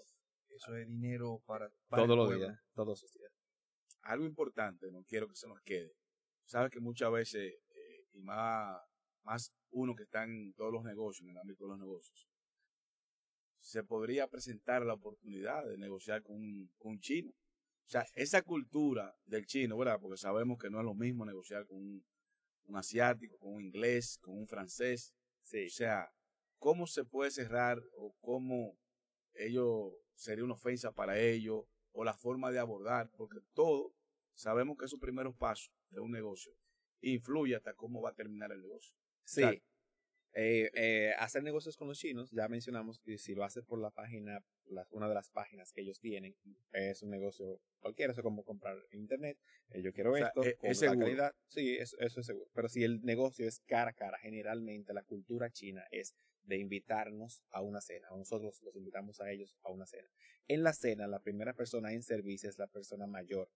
S3: Eso es dinero para, para
S1: todos los días, todos los días.
S2: Algo importante, no quiero que se nos quede. Sabes que muchas veces, eh, y más, más uno que está en todos los negocios, en el ámbito de los negocios, se podría presentar la oportunidad de negociar con un, con un chino. O sea, esa cultura del chino, ¿verdad? Porque sabemos que no es lo mismo negociar con un, un asiático, con un inglés, con un francés.
S1: Sí.
S2: O sea, ¿cómo se puede cerrar o cómo ello sería una ofensa para ellos o la forma de abordar? Porque todo sabemos que esos primeros pasos de un negocio influye hasta cómo va a terminar el negocio.
S1: Sí. Eh, eh, hacer negocios con los chinos, ya mencionamos que si lo haces por la página, la- una de las páginas que ellos tienen, es un negocio cualquiera, eso es como comprar en internet, eh, yo quiero
S2: O sea,
S1: esto,
S2: es-
S1: con
S2: es seguro.
S1: calidad, sí, eso, eso es seguro. Pero si el negocio es cara a cara, generalmente la cultura china es de invitarnos a una cena, nosotros los invitamos a ellos a una cena. En la cena, la primera persona en servicio es la persona mayor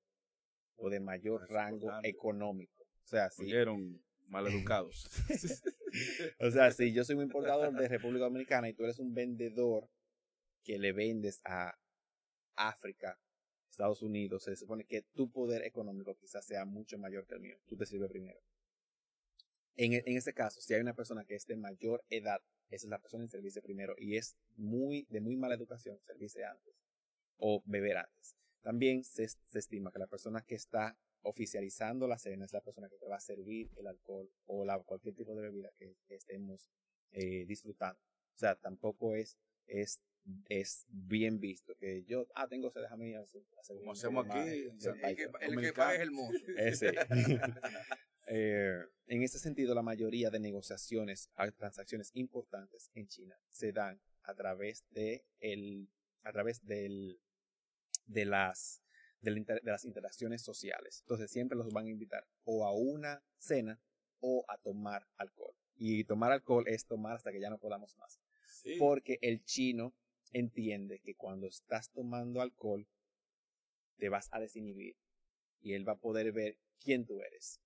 S1: o de mayor
S2: es
S1: rango
S2: importante.
S1: económico. O sea, si
S2: Oyeron maleducados. [laughs]
S1: o sea, si yo soy un importador de República Dominicana y tú eres un vendedor que le vendes a África, Estados Unidos, se supone que tu poder económico quizás sea mucho mayor que el mío. Tú te sirves primero. En, e- en ese caso, si hay una persona que es de mayor edad, es la persona en servirse primero y es muy de muy mala educación servirse antes o beber antes. También se, se estima que la persona que está oficializando la cena es la persona que te va a servir el alcohol o la, cualquier tipo de bebida que, que estemos eh, disfrutando. O sea, tampoco es, es, es bien visto que yo, ah, tengo sed, déjame hacer hacer
S2: Como hacemos aquí, San
S3: El
S1: país.
S3: que, el que paga es el mozo.
S1: Ese. [laughs] [laughs] Eh, en ese sentido, la mayoría de negociaciones, a- transacciones importantes en China se dan a través de el, a través del, de las, del inter- de las interacciones sociales. Entonces siempre los van a invitar o a una cena o a tomar alcohol. Y tomar alcohol es tomar hasta que ya no podamos más.
S2: Sí.
S1: Porque el chino entiende que cuando estás tomando alcohol, te vas a desinhibir. y él va a poder ver quién tú eres.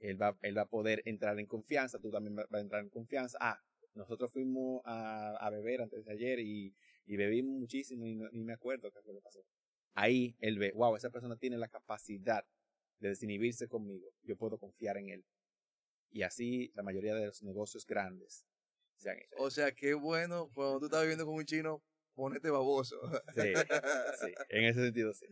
S1: Él va, él va a poder entrar en confianza, tú también vas a entrar en confianza. Ah, nosotros fuimos a, a beber antes de ayer y, y bebí muchísimo y no, ni me acuerdo qué fue lo que pasó. Ahí él ve, wow, esa persona tiene la capacidad de desinhibirse conmigo, yo puedo confiar en él. Y así la mayoría de los negocios grandes se han hecho.
S3: O sea, qué bueno cuando tú estás viviendo con un chino, ponete baboso.
S1: Sí, sí, en ese sentido sí.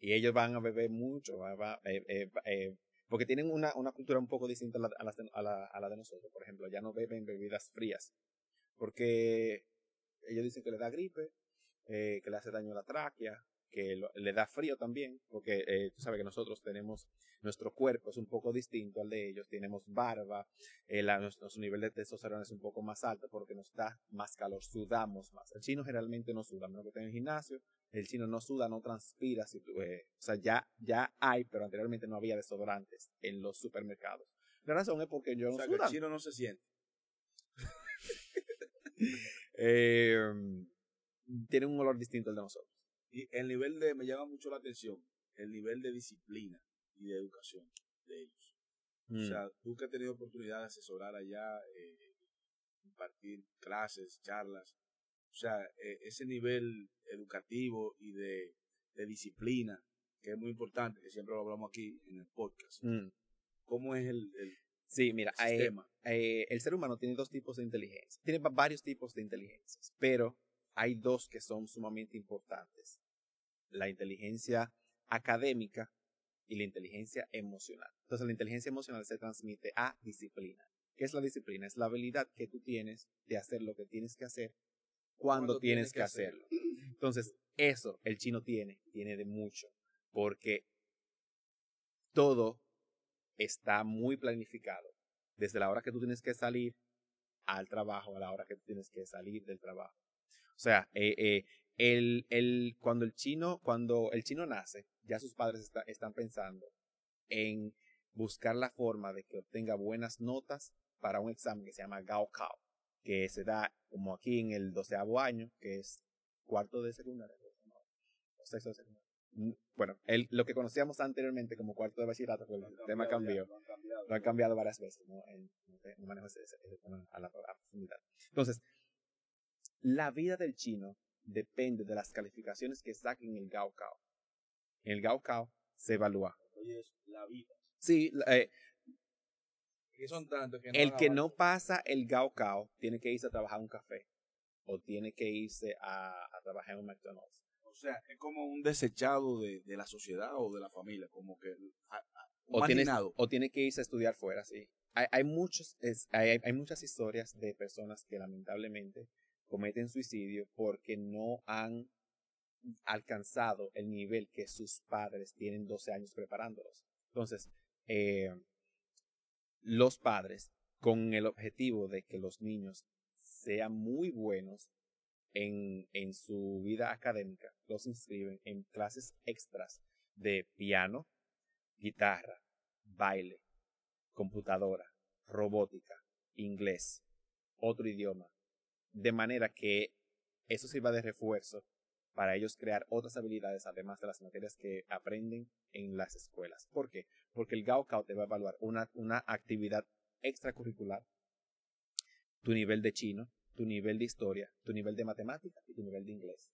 S1: Y ellos van a beber mucho, eh, eh, eh, porque tienen una, una cultura un poco distinta a la, a, la- a la de nosotros. Por ejemplo, ya no beben bebidas frías, porque ellos dicen que le da gripe, eh, que le hace daño a la tráquea, que le da frío también, porque eh, tú sabes que nosotros tenemos, nuestro cuerpo es un poco distinto al de ellos, tenemos barba, eh, nuestro, nivel de testosterona es un poco más alto porque nos da más calor, sudamos más. El chino generalmente no suda, menos que esté en el gimnasio, el chino no suda, no transpira, si eh, o sea, ya, ya hay, pero anteriormente no había desodorantes en los supermercados. La razón es porque yo
S2: O
S1: no
S2: que el chino no se siente. [laughs]
S1: Eh, tienen un olor distinto al de nosotros.
S2: Y el nivel de, me llama mucho la atención, el nivel de disciplina y de educación de ellos. O
S1: Mm.
S2: sea, tú que has tenido oportunidad de asesorar allá, eh, impartir clases, charlas, o sea, eh, ese nivel educativo y de, de disciplina, que es muy importante, que siempre lo hablamos aquí en el podcast.
S1: Mm.
S2: ¿Cómo es el, el
S1: Sí, mira,
S2: sistema?
S1: eh, el ser humano tiene dos tipos de inteligencia. Tiene va- varios tipos de inteligencias, pero hay dos que son sumamente importantes. La inteligencia académica y la inteligencia emocional. Entonces, la inteligencia emocional se transmite a disciplina. ¿Qué es la disciplina? Es la habilidad que tú tienes de hacer lo que tienes que hacer cuando, tienes que hacerlo. Entonces, eso el chino tiene, tiene de mucho, porque todo está muy planificado. Desde la hora que tú tienes que salir al trabajo, a la hora que tú tienes que salir del trabajo. O sea, eh, eh, el, el, cuando el chino, cuando el chino nace, ya sus padres está- están pensando en buscar la forma de que obtenga buenas notas para un examen que se llama Gaokao, que se da como aquí en el doceavo año, que es cuarto de secundaria, o sexto de secundaria. Mm, Bueno, el, lo que conocíamos anteriormente como cuarto de bachillerato, pues el tema cambió
S2: Lo han cambiado.
S1: lo han cambiado varias veces, ¿no? En, no manejo ese, ese- a la profundidad. Entonces, la vida del chino depende de las calificaciones que saquen en el Gaokao. En el Gaokao se evalúa.
S2: Oye, es la vida.
S1: Sí, eh,
S3: Que son tantos que no
S1: el que no pasa el Gaokao tiene que irse a trabajar a un café o tiene que irse a, a trabajar en un McDonald's.
S2: O sea, es como un desechado de, de la sociedad o de la familia, como que a- a-
S1: o tiene,
S2: marginado.
S1: o tiene que irse a estudiar fuera, sí. Hay, hay, muchos, es- hay, hay muchas historias de personas que lamentablemente cometen suicidio porque no han alcanzado el nivel que sus padres tienen 12 años preparándolos. Entonces, eh, los padres, con el objetivo de que los niños sean muy buenos en, en su vida académica, los inscriben en clases extras de piano, guitarra, baile, computadora, robótica, inglés, otro idioma, de manera que eso sirva de refuerzo para ellos crear otras habilidades además de las materias que aprenden en las escuelas. ¿Por qué? Porque el Gaokao te va a evaluar una, una actividad extracurricular, tu nivel de chino, tu nivel de historia, tu nivel de matemática y tu nivel de inglés.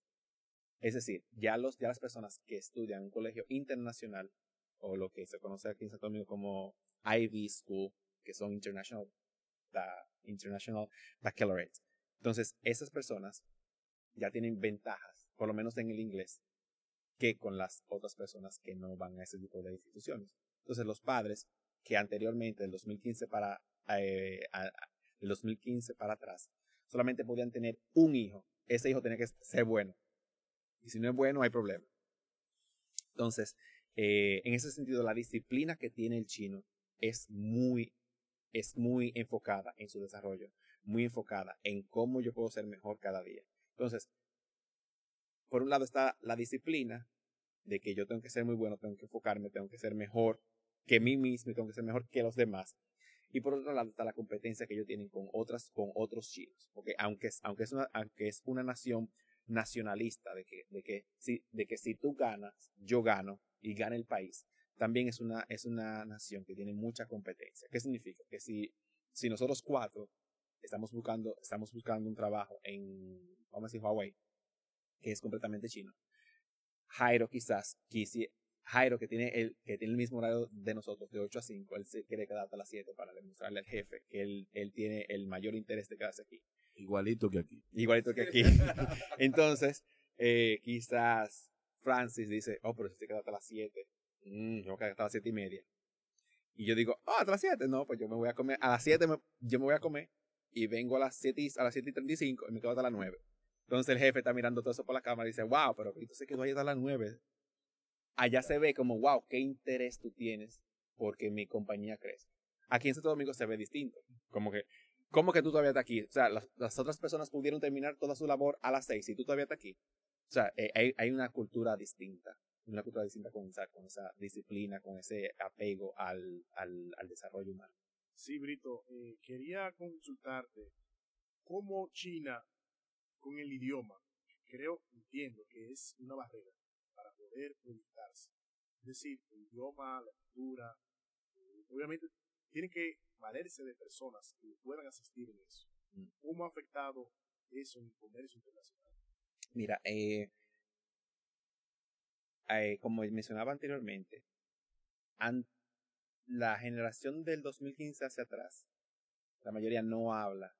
S1: Es decir, ya, los, ya las personas que estudian en un colegio internacional o lo que se conoce aquí en Santo Domingo como Ivy School, que son International, da- International Baccalaureate. Entonces, esas personas ya tienen ventajas, por lo menos en el inglés, que con las otras personas que no van a ese tipo de instituciones. Entonces, los padres que anteriormente, del 2015 para, eh, a- a- del 2015 para atrás, solamente podían tener un hijo. Ese hijo tenía que ser bueno. Y si no es bueno, hay problema. Entonces, eh, en ese sentido, la disciplina que tiene el chino es muy, es muy enfocada en su desarrollo, muy enfocada en cómo yo puedo ser mejor cada día. Entonces, por un lado está la disciplina de que yo tengo que ser muy bueno, tengo que enfocarme, tengo que ser mejor que mí mismo, y tengo que ser mejor que los demás. Y por otro lado está la competencia que ellos tienen con otras, con otros chinos. Porque aunque aunque es una, aunque es una nación nacionalista de que, de que, si, de que si tú ganas, yo gano y gana el país, también es una, es una nación que tiene mucha competencia. ¿Qué significa? Que si, si nosotros cuatro estamos buscando, estamos buscando un trabajo en, vamos a decir, Huawei, que es completamente chino, Jairo quizás, quisi, Jairo que tiene, el, que tiene el mismo horario de nosotros, de 8 a 5, él se quiere quedar hasta las 7 para demostrarle al jefe que él, él tiene el mayor interés de quedarse aquí.
S2: Igualito que aquí.
S1: Igualito que aquí. [laughs] Entonces, eh, quizás Francis dice, oh, pero si se queda hasta las 7, mm, yo voy a quedar hasta las 7 y media. Y yo digo, oh, hasta las 7, no, pues yo me voy a comer, a las 7 yo me voy a comer y vengo a las 7 y, a las 7 y 35 y me quedo hasta las 9. Entonces el jefe está mirando todo eso por la cámara y dice, wow, pero entonces se quedó ahí hasta las 9. Allá se ve como, wow, qué interés tú tienes porque mi compañía crece. Aquí en Santo Domingo se ve distinto. Como que, ¿cómo que tú todavía estás aquí? O sea, las, las otras personas pudieron terminar toda su labor a las 6 y tú todavía estás aquí. O sea, eh, hay, hay, una cultura distinta. Una cultura distinta con esa, con esa disciplina, con ese apego al, al, al desarrollo humano.
S4: Sí, Brito, eh, quería consultarte cómo China con el idioma, creo, entiendo que es una barrera poder proyectarse. Es decir, el idioma, la cultura, eh, obviamente tiene que valerse de personas que puedan asistir en eso.
S1: Mm.
S4: ¿Cómo ha afectado eso en el comercio internacional?
S1: Mira, eh, eh, como mencionaba anteriormente, an la generación del 2015 hacia atrás, la mayoría no habla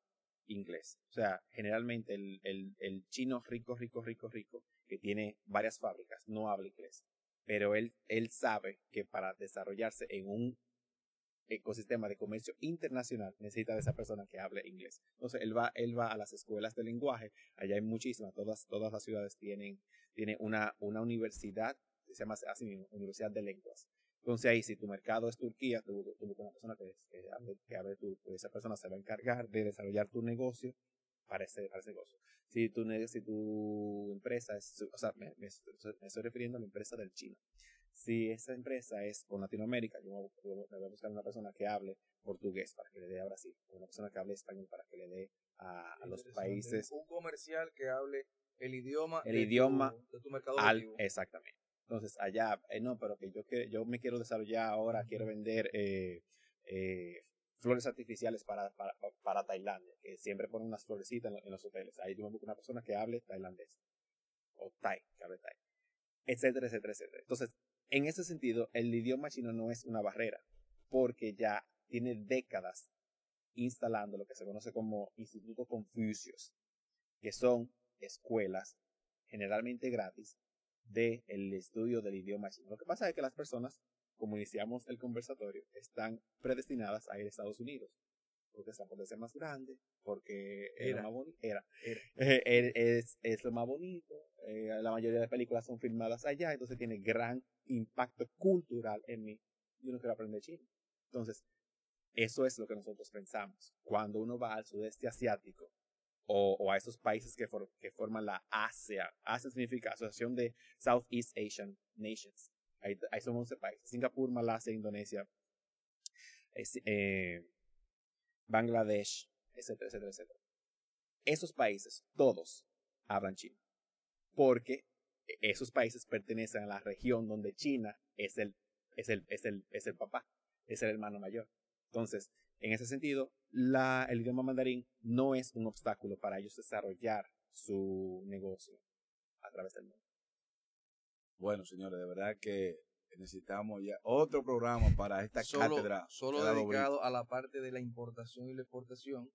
S1: inglés. O sea, generalmente el, el, el chino rico, rico, rico, rico, que tiene varias fábricas, no habla inglés. Pero él, él sabe que para desarrollarse en un ecosistema de comercio internacional necesita de esa persona que hable inglés. Entonces él va, él va a las escuelas de lenguaje, allá hay muchísimas, todas, todas las ciudades tienen, tienen una, una universidad, se llama así mismo, Universidad de Lenguas. Entonces ahí, si tu mercado es Turquía, tú, tú buscas una persona que, que, hable, que hable tu, esa persona se va a encargar de desarrollar tu negocio para ese, para ese negocio. Si tu, si tu empresa es, o sea, me, me, me estoy refiriendo a la empresa del chino. Si esa empresa es con Latinoamérica, yo me voy a buscar una persona que hable portugués para que le dé a Brasil, una persona que hable español para que le dé a, a los países.
S3: Un comercial que hable el idioma,
S1: el
S3: de,
S1: idioma
S3: tu, de tu mercado
S1: al, exactamente. Entonces, allá, eh, no, pero que yo, que yo me quiero desarrollar ahora, quiero vender eh, eh, flores artificiales para, para, para, Tailandia, que siempre ponen unas florecitas en, en, los hoteles. Ahí yo me busco una persona que hable tailandés, o thai, que hable thai, etcétera, etcétera, etcétera. Entonces, en ese sentido, el idioma chino no es una barrera, porque ya tiene décadas instalando lo que se conoce como Instituto Confucius, que son escuelas generalmente gratis del el estudio del idioma chino. Lo que pasa es que las personas, como iniciamos el conversatorio, están predestinadas a ir a Estados Unidos. Porque es la potencia más grande, porque era, más bonito. Era. era. [laughs] es, es, lo más bonito. Eh, la mayoría de películas son filmadas allá, entonces tiene gran impacto cultural en mí. Yo no quiero aprender chino. Entonces, eso es lo que nosotros pensamos. Cuando uno va al sudeste asiático, o, o a esos países que, for, que forman la ASEA. ASEA significa Asociación de Southeast Asian Nations. Ahí, son 11 países. Singapur, Malasia, Indonesia, es, eh, Bangladesh, etcétera, etcétera, etcétera. Esos países, todos, hablan chino. Porque esos países pertenecen a la región donde China es el, es el, es el, es el papá, es el hermano mayor. Entonces, en ese sentido, el idioma mandarín no es un obstáculo para ellos desarrollar su negocio a través del mundo.
S2: Bueno, señores, de verdad que necesitamos ya otro programa para esta
S3: solo,
S2: cátedra.
S3: Solo dedicado a la parte de la importación y la exportación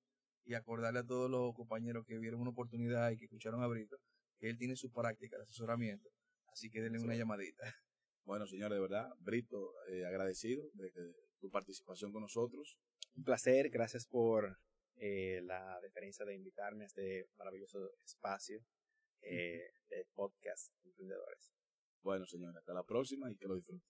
S3: y acordarle a todos los compañeros que vieron una oportunidad y que escucharon a Brito que él tiene su práctica de asesoramiento. Así que denle sí. una llamadita. [laughs]
S2: Bueno, señores, de verdad, Brito, eh, agradecido de, de, tu participación con nosotros.
S1: Un placer, gracias por eh, la deferencia de invitarme a este maravilloso espacio eh, de podcast Emprendedores.
S2: Bueno, señores, hasta la próxima y que lo disfruten.